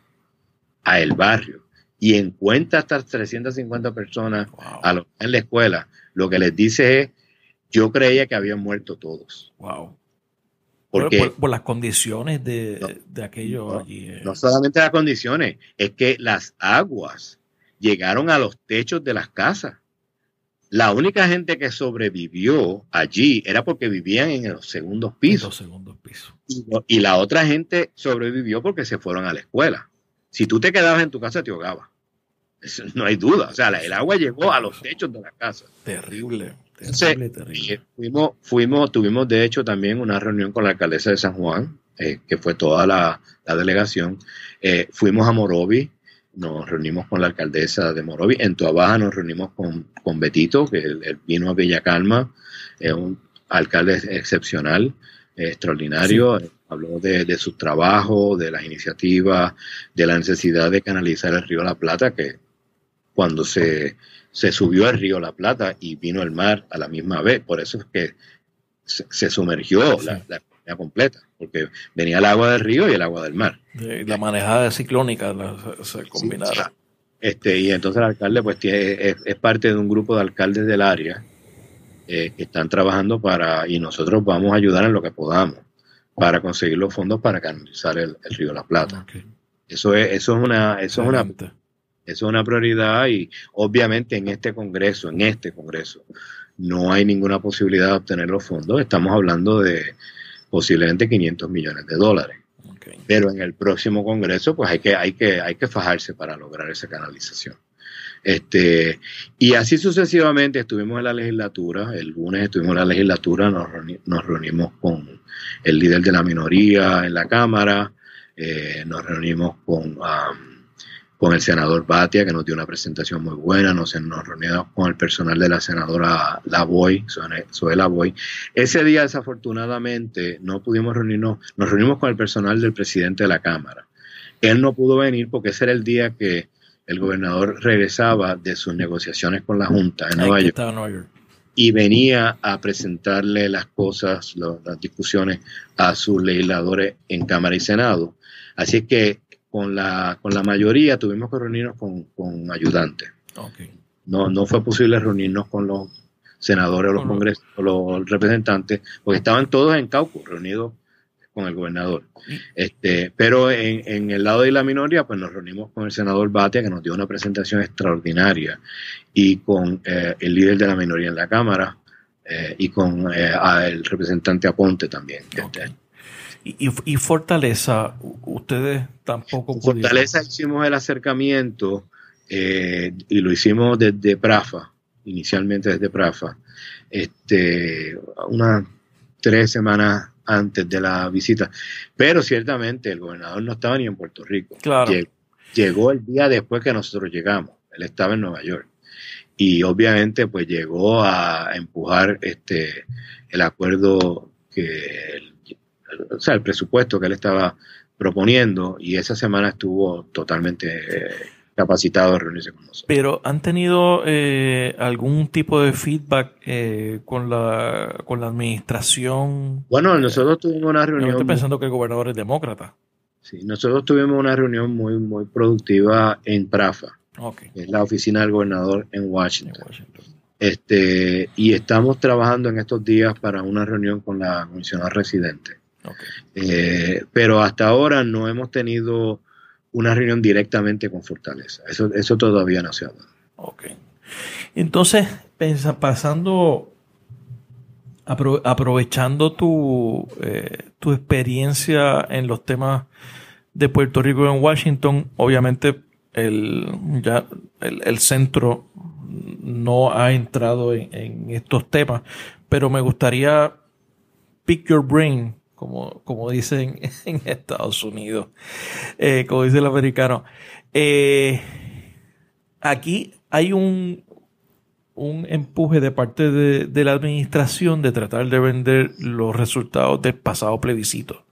a el barrio y encuentra estas 350 personas en la escuela, lo que les dice es, yo creía que habían muerto todos. Wow. Porque, por, las condiciones de, aquello allí. Eh. No solamente las condiciones, es que las aguas llegaron a los techos de las casas. La única gente que sobrevivió allí era porque vivían en los segundos pisos. Los segundos pisos. Y, la otra gente sobrevivió porque se fueron a la escuela. Si tú te quedabas en tu casa, te ahogabas. no hay duda. O sea, el agua llegó a los techos de la casa. Terrible. Eh, fuimos, fuimos, tuvimos de hecho también una reunión con la alcaldesa de San Juan, eh, que fue toda la, delegación. Eh, fuimos a Morovi, nos reunimos con la alcaldesa de Morovi. En Tuabaja nos reunimos con, con Betito, que él, vino a Bella Calma, es un alcalde excepcional, extraordinario. Habló de, de sus trabajos, de las iniciativas, de la necesidad de canalizar el río La Plata, que cuando se, se subió el río La Plata y vino el mar a la misma vez, por eso es que se, sumergió la, la economía completa, porque venía el agua del río y el agua del mar. la manejada ciclónica se combinara. este, y entonces el alcalde pues tiene, es, parte de un grupo de alcaldes del área eh, que están trabajando para, y nosotros vamos a ayudar en lo que podamos para conseguir los fondos para canalizar el, río La Plata. Eso es, eso es una, eso es una, eso es una prioridad y obviamente en este congreso, en este congreso, no hay ninguna posibilidad de obtener los fondos. Estamos hablando de posiblemente 500 millones de dólares. Pero en el próximo Congreso, pues hay que, hay que, hay que fajarse para lograr esa canalización. Este, y así sucesivamente estuvimos en la legislatura, el lunes estuvimos en la legislatura, nos, nos reunimos con el líder de la minoría en la Cámara, eh, nos reunimos con con el senador Batia, que nos dio una presentación muy buena, nos, nos reunimos con el personal de la senadora Lavoy, Zoe Lavoy. Ese día, desafortunadamente, no pudimos reunirnos, nos reunimos con el personal del presidente de la Cámara. Él no pudo venir porque ese era el día que el gobernador regresaba de sus negociaciones con la Junta en Nueva York, y venía a presentarle las cosas, las discusiones a sus legisladores en Cámara y Senado. Así que con la, con la mayoría tuvimos que reunirnos con, con ayudantes. No, no fue posible reunirnos con los senadores o los congresos, o los representantes, porque estaban todos en Cauco, reunidos con el gobernador. Este, pero en, en, el lado de la minoría, pues nos reunimos con el senador Batia, que nos dio una presentación extraordinaria, y con eh, el líder de la minoría en la Cámara, eh, y con eh, el representante Aponte también. Y, Fortaleza, ustedes tampoco Fortaleza hicimos el acercamiento eh, y lo hicimos desde Prafa, inicialmente desde Prafa, este, unas tres semanas antes de la visita. Pero ciertamente el gobernador no estaba ni en Puerto Rico. Claro. Llegó, el día después que nosotros llegamos. Él estaba en Nueva York. Y obviamente pues llegó a empujar este el acuerdo que el o sea, el presupuesto que él estaba proponiendo y esa semana estuvo totalmente eh, capacitado a reunirse con nosotros. Pero ¿han tenido eh, algún tipo de feedback eh, con, la, con la administración? Bueno, nosotros tuvimos una reunión... estoy pensando que el gobernador es demócrata. Sí, nosotros tuvimos una reunión muy, muy productiva en Prafa, okay. es la oficina del gobernador en Washington. Este, y estamos trabajando en estos días para una reunión con la comisionada residente eh, pero hasta ahora no hemos tenido una reunión directamente con Fortaleza. Eso, eso todavía no se ha dado. Ok. Entonces, pasando, aprovechando tu, eh, tu experiencia en los temas de Puerto Rico en Washington, obviamente el, ya el, centro no ha entrado en, en, estos temas, pero me gustaría pick your brain como, como dicen en Estados Unidos, eh, como dice el americano. Eh, aquí hay un, un empuje de parte de, la administración de tratar de vender los resultados del pasado plebiscito.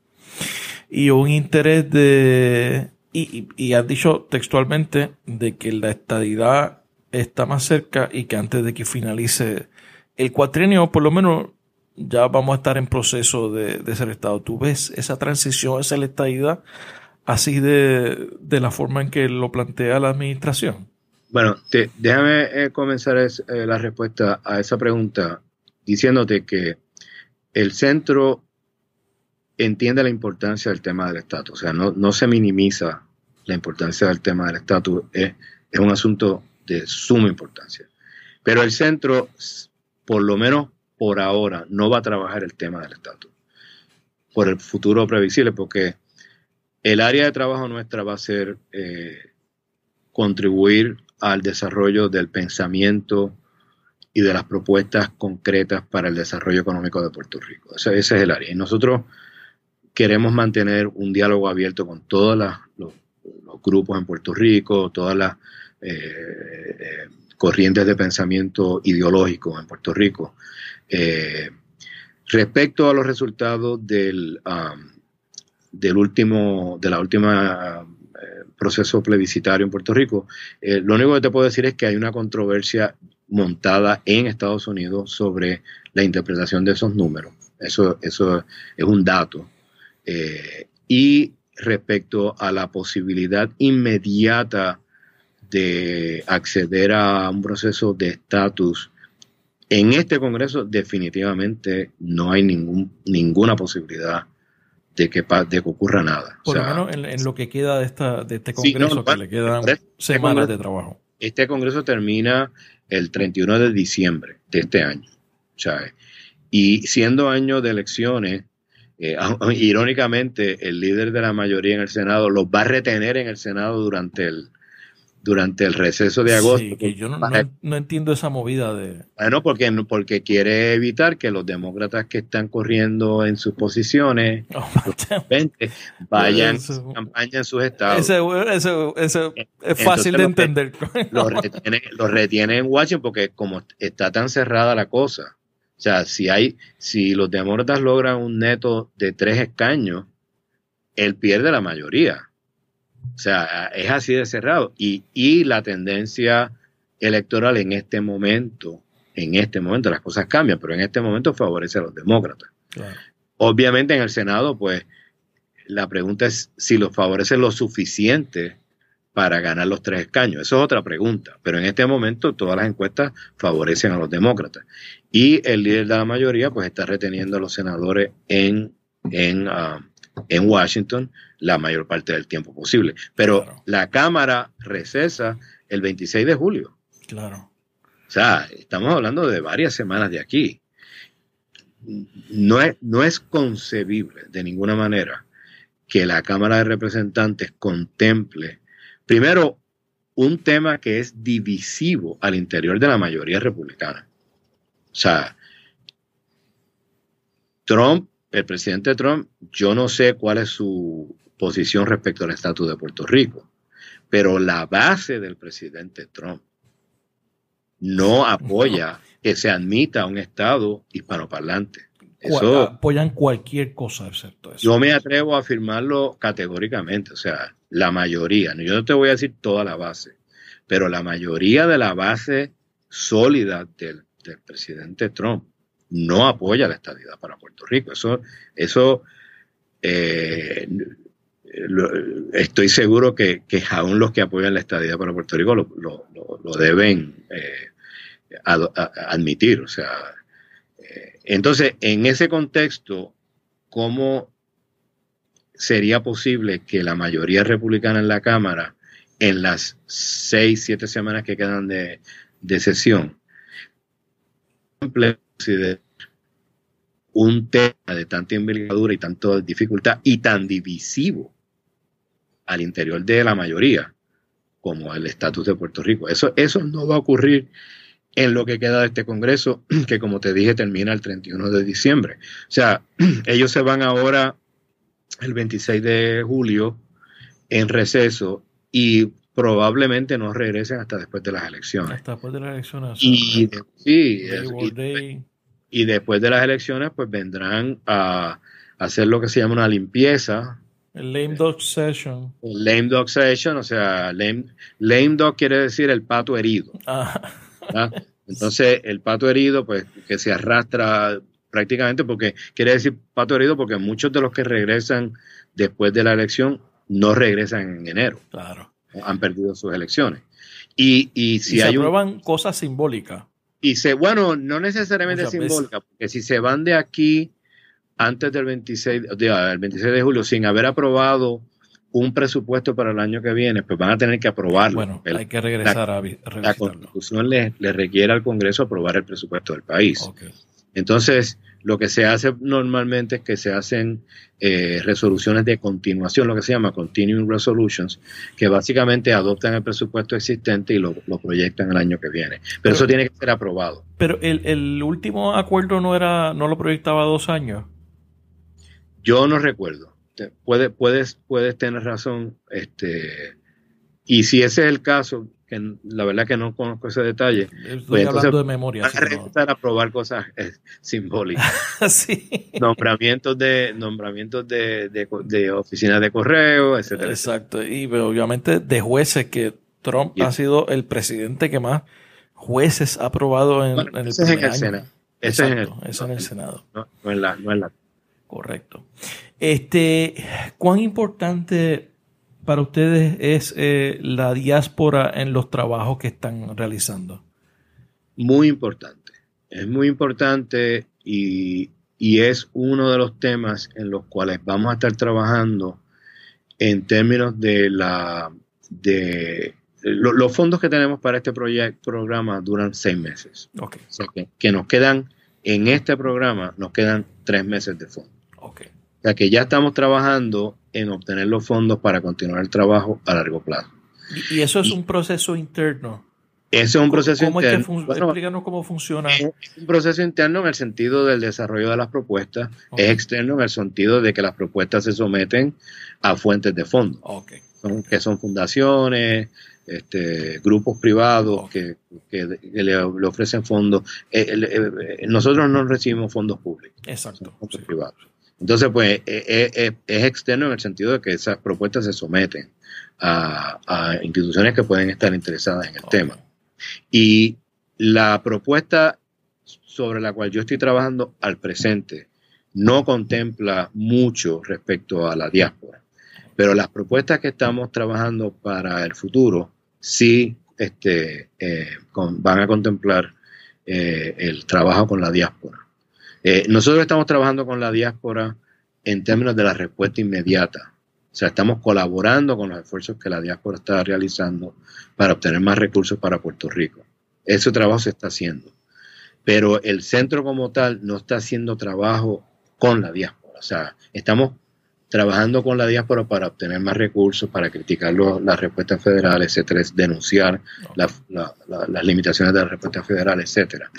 Y un interés de... Y, y, han dicho textualmente de que la estadidad está más cerca y que antes de que finalice el cuatrienio, por lo menos ya vamos a estar en proceso de, ser Estado. ¿Tú ves esa transición, esa letalidad, así de, la forma en que lo plantea la administración? Bueno, déjame eh, comenzar eh, la respuesta a esa pregunta diciéndote que el centro entiende la importancia del tema del estatus, o sea, no, se minimiza la importancia del tema del estatus, es, es un asunto de suma importancia. Pero el centro, por lo menos por ahora no va a trabajar el tema del estatus por el futuro previsible, porque el área de trabajo nuestra va a ser eh, contribuir al desarrollo del pensamiento y de las propuestas concretas para el desarrollo económico de Puerto Rico. Ese, es el área. Y nosotros queremos mantener un diálogo abierto con todos los, grupos en Puerto Rico, todas las eh, corrientes de pensamiento ideológico en Puerto Rico. respecto a los resultados del, um, del último, de la última proceso plebiscitario en Puerto Rico, lo único que te puedo decir es que hay una controversia montada en Estados Unidos sobre la interpretación de esos números. Eso, eso es un dato. Eh, y respecto a la posibilidad inmediata de acceder a un proceso de estatus, en este Congreso definitivamente no hay ningún, ninguna posibilidad de que, de que ocurra nada. Por lo menos en, lo que queda de, esta, de este Congreso, que le quedan este semanas de trabajo. Este Congreso termina el 31 de diciembre de este año. Y siendo año de elecciones, eh, irónicamente, el líder de la mayoría en el Senado los va a retener en el Senado durante el, durante el receso de agosto. Sí, que yo no, no, entiendo esa movida de... Bueno, porque, porque quiere evitar que los demócratas que están corriendo en sus posiciones oh, vayan a campaña en sus estados. Eso, es fácil de entender. Los retiene, los retiene en Washington porque como está tan cerrada la cosa, o sea, si hay, si los demócratas logran un neto de tres escaños, él pierde la mayoría. O sea, es así de cerrado. Y, y la tendencia electoral en este momento, en este momento las cosas cambian, pero en este momento favorece a los demócratas. Obviamente en el Senado, pues la pregunta es si los favorece lo suficiente para ganar los tres escaños. Eso es otra pregunta, pero en este momento todas las encuestas favorecen a los demócratas. Y el líder de la mayoría pues está reteniendo a los senadores en, en, ah, en Washington la mayor parte del tiempo posible. Pero la Cámara recesa el 26 de julio. Claro. O sea, estamos hablando de varias semanas de aquí. No es, no es concebible de ninguna manera que la Cámara de Representantes contemple, primero, un tema que es divisivo al interior de la mayoría republicana. O sea, Trump el presidente Trump, yo no sé cuál es su posición respecto al estatus de Puerto Rico, pero la base del presidente Trump no apoya que se admita un Estado hispanoparlante. Eso, apoyan cualquier cosa excepto eso. Yo me atrevo a afirmarlo categóricamente, o sea, la mayoría, yo no te voy a decir toda la base, pero la mayoría de la base sólida del, del presidente Trump no apoya la estadidad para Puerto Rico. Eso, eso eh, estoy seguro que, aún los que apoyan la estadidad para Puerto Rico lo, deben eh, admitir. O sea, eh, entonces, en ese contexto, ¿cómo sería posible que la mayoría republicana en la Cámara, en las seis, siete semanas que quedan de, de sesión, un tema de tanta envergadura y tanta dificultad y tan divisivo al interior de la mayoría como el estatus de Puerto Rico. Eso, eso no va a ocurrir en lo que queda de este Congreso, que como te dije termina el 31 de diciembre. O sea, ellos se van ahora el 26 de julio en receso y probablemente no regresen hasta después de las elecciones. Hasta después de las elecciones. Y, sí, y después de las elecciones pues vendrán a hacer lo que se llama una limpieza. El lame dog session. El lame dog session, o sea, lame, lame dog quiere decir el pato herido. Ah. Entonces, el pato herido, pues, que se arrastra prácticamente porque quiere decir pato herido porque muchos de los que regresan después de la elección no regresan en enero. Claro. Han perdido sus elecciones. Y, y si se hay aprueban cosas simbólicas. Y se, bueno, no necesariamente simbólica, porque si se van de aquí antes del 26, de, 26 de julio sin haber aprobado un presupuesto para el año que viene, pues van a tener que aprobarlo. Bueno, hay que regresar a, La Constitución le, requiere al Congreso aprobar el presupuesto del país. Entonces, lo que se hace normalmente es que se hacen eh, resoluciones de continuación, lo que se llama continuing resolutions, que básicamente adoptan el presupuesto existente y lo, proyectan el año que viene. Pero, eso tiene que ser aprobado. Pero el, último acuerdo no era, no lo proyectaba dos años. Yo no recuerdo. Puedes, puedes, puedes tener razón. Este, y si ese es el caso, que la verdad que no conozco ese detalle, Estoy pues hablando de memoria. Van a empezar a probar cosas eh, simbólicas. sí. Nombramientos de nombramientos de, de, oficinas de correo, etcétera. Exacto. Y obviamente de jueces que Trump ha sido el presidente que más jueces ha aprobado en, en el, ese es en el Senado. Ese es en el, eso en el Senado. No, no, en la, no en la. Correcto. Este, ¿cuán importante para ustedes es eh, la diáspora en los trabajos que están realizando? Muy importante. Es muy importante y, es uno de los temas en los cuales vamos a estar trabajando en términos de la de los fondos que tenemos para este proyecto programa duran seis meses. Okay. O sea que, que, nos quedan en este programa nos quedan tres meses de fondo. Okay. O sea que ya estamos trabajando en obtener los fondos para continuar el trabajo a largo plazo. Y, eso es un proceso interno. Ese es un proceso interno. explícanos cómo funciona. Es un proceso interno en el sentido del desarrollo de las propuestas. Es externo en el sentido de que las propuestas se someten a fuentes de fondos. Son, que son fundaciones, este, grupos privados que, le, ofrecen fondos. Eh, eh, nosotros no recibimos fondos públicos. Exacto. fondos privados. Entonces, pues eh, eh, es, externo en el sentido de que esas propuestas se someten a, instituciones que pueden estar interesadas en el tema. Y la propuesta sobre la cual yo estoy trabajando al presente no contempla mucho respecto a la diáspora, pero las propuestas que estamos trabajando para el futuro sí este, eh, van a contemplar el trabajo con la diáspora. Eh, nosotros estamos trabajando con la diáspora en términos de la respuesta inmediata. O sea, estamos colaborando con los esfuerzos que la diáspora está realizando para obtener más recursos para Puerto Rico. Ese trabajo se está haciendo. Pero el centro como tal no está haciendo trabajo con la diáspora. O sea, estamos trabajando con la diáspora para obtener más recursos, para criticar las respuestas federales, etcétera, denunciar las limitaciones de las respuestas federales, etcétera.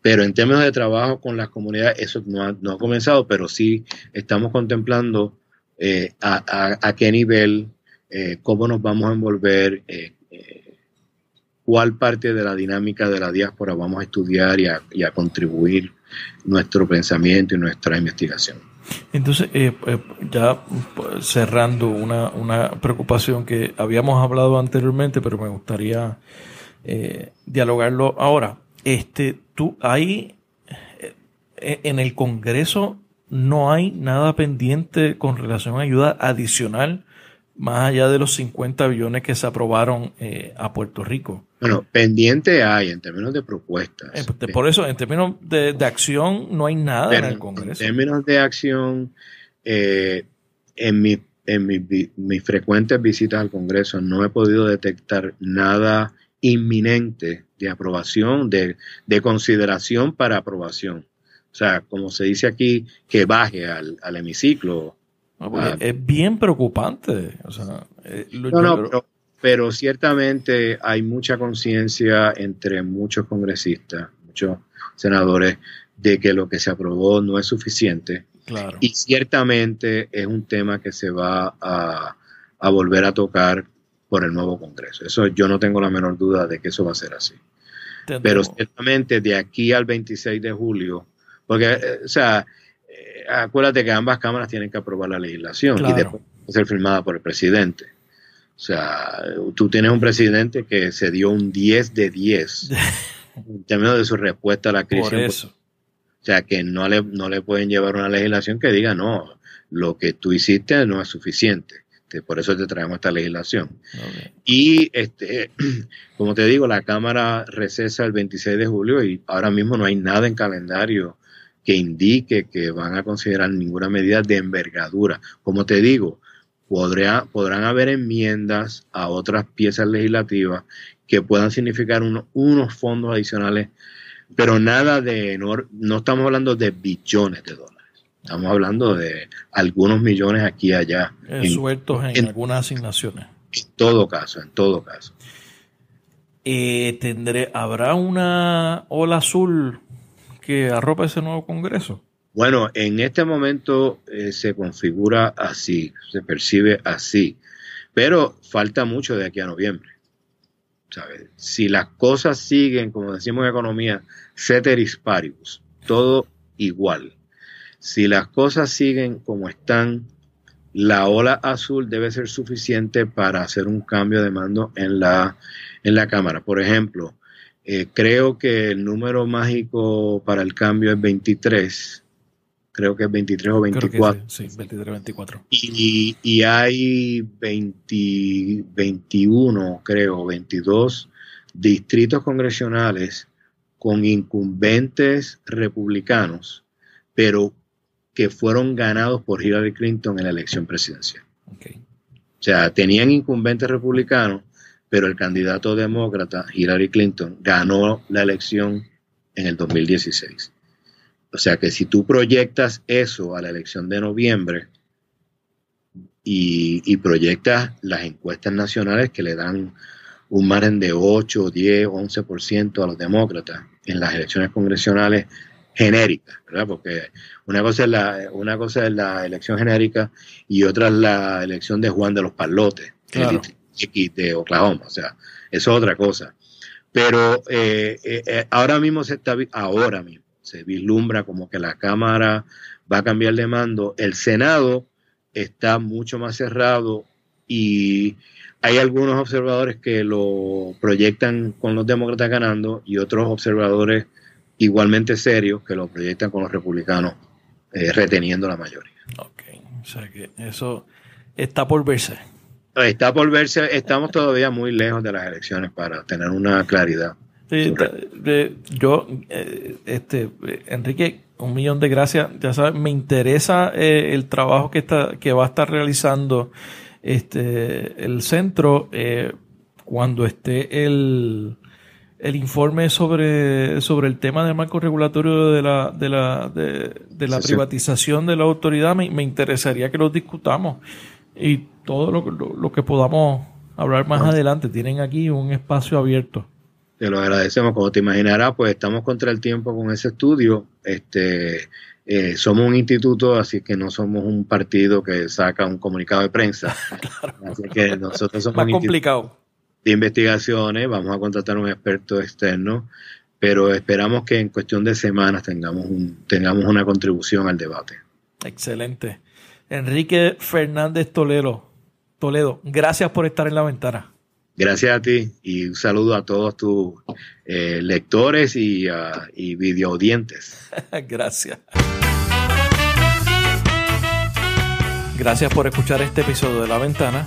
Pero en términos de trabajo con las comunidades, eso no ha, comenzado, pero sí estamos contemplando eh, a, qué nivel, eh, cómo nos vamos a envolver, eh, cuál parte de la dinámica de la diáspora vamos a estudiar y a, contribuir nuestro pensamiento y nuestra investigación. Entonces, ya pues, cerrando una, una, preocupación que habíamos hablado anteriormente, pero me gustaría dialogarlo ahora. Este, tú, ahí, eh, en el Congreso no hay nada pendiente con relación a ayuda adicional más allá de los 50 billones que se aprobaron eh, a Puerto Rico. Bueno, pendiente hay en términos de propuestas. Eh, pues, por eso, en términos de, acción, no hay nada en el Congreso. En términos de acción, en, mi, en mis frecuentes visitas al Congreso no he podido detectar nada inminente de aprobación, de, consideración para aprobación. O sea, como se dice aquí, que baje al, hemiciclo. Ah, es bien preocupante. Eh, no, no, pero, ciertamente hay mucha conciencia entre muchos congresistas, muchos senadores, de que lo que se aprobó no es suficiente. Claro. Y ciertamente es un tema que se va a, a volver a tocar por el nuevo Congreso. Eso yo no tengo la menor duda de que eso va a ser así. Pero ciertamente de aquí al 26 de julio, porque, eh, o sea, eh, acuérdate que ambas cámaras tienen que aprobar la legislación y después ser firmada por el presidente. O sea, tú tienes un presidente que se dio un 10 de 10 en términos de su respuesta a la crisis. Por eso. O sea, que no le, no le pueden llevar una legislación que diga, no, lo que tú hiciste no es suficiente. Este, por eso te traemos esta legislación. Y este, como te digo, la Cámara recesa el 26 de julio y ahora mismo no hay nada en calendario que indique que van a considerar ninguna medida de envergadura. Como te digo, podrá, podrán haber enmiendas a otras piezas legislativas que puedan significar unos fondos adicionales, pero nada de, no, no estamos hablando de billones de dólares. Estamos hablando de algunos millones aquí y allá. Sueltos en, algunas asignaciones. En todo caso, en todo caso. Eh, tendré, ¿Habrá una ola azul que arropa ese nuevo Congreso? Bueno, en este momento eh, se configura así, se percibe así. Pero falta mucho de aquí a noviembre. Si las cosas siguen, como decimos en economía, ceteris paribus, todo igual. Si las cosas siguen como están, la ola azul debe ser suficiente para hacer un cambio de mando en la, en la Cámara. Por ejemplo, eh, creo que el número mágico para el cambio es 23 creo que es 23 o 24. Sí, 23 24. Y, y hay 20, 21, creo, 22 distritos congresionales con incumbentes republicanos, pero que fueron ganados por Hillary Clinton en la elección presidencial. Okay. O sea, tenían incumbentes republicanos, pero el candidato demócrata, Hillary Clinton, ganó la elección en el 2016. O sea que si tú proyectas eso a la elección de noviembre y, proyectas las encuestas nacionales que le dan un margen de 8, 10, 11% a los demócratas en las elecciones congresionales genéricas, ¿verdad? Porque una cosa es la, una cosa es la elección genérica y otra es la elección de Juan de los Palotes, de Oklahoma, o sea, eso es otra cosa. Pero eh, eh, eh, ahora mismo se está, ahora mismo, se vislumbra como que la Cámara va a cambiar de mando. El Senado está mucho más cerrado y hay algunos observadores que lo proyectan con los demócratas ganando y otros observadores igualmente serios que lo proyectan con los republicanos eh, reteniendo la mayoría. Ok, o sea que eso está por verse. Está por verse, estamos todavía muy lejos de las elecciones para tener una claridad yo, eh, este, Enrique, un millón de gracias. Ya sabes, me interesa eh, el trabajo que está, que va a estar realizando este el centro eh, cuando esté el, el informe sobre, sobre el tema del marco regulatorio de la, de la, de, la privatización de la autoridad. Me, me, interesaría que lo discutamos y todo lo, lo que podamos hablar más adelante. Tienen aquí un espacio abierto. Te lo agradecemos. Como te imaginarás, pues estamos contra el tiempo con ese estudio. Este, eh, somos un instituto, así que no somos un partido que saca un comunicado de prensa. Así que nosotros somos Más complicado. De investigaciones. Vamos a contratar un experto externo, pero esperamos que en cuestión de semanas tengamos, un, tengamos una contribución al debate. Excelente. Enrique Fernández Toledo, Toledo, gracias por estar en la ventana. Gracias a ti y un saludo a todos tus eh, lectores y, uh, y videoaudientes. Gracias. Gracias por escuchar este episodio de La Ventana.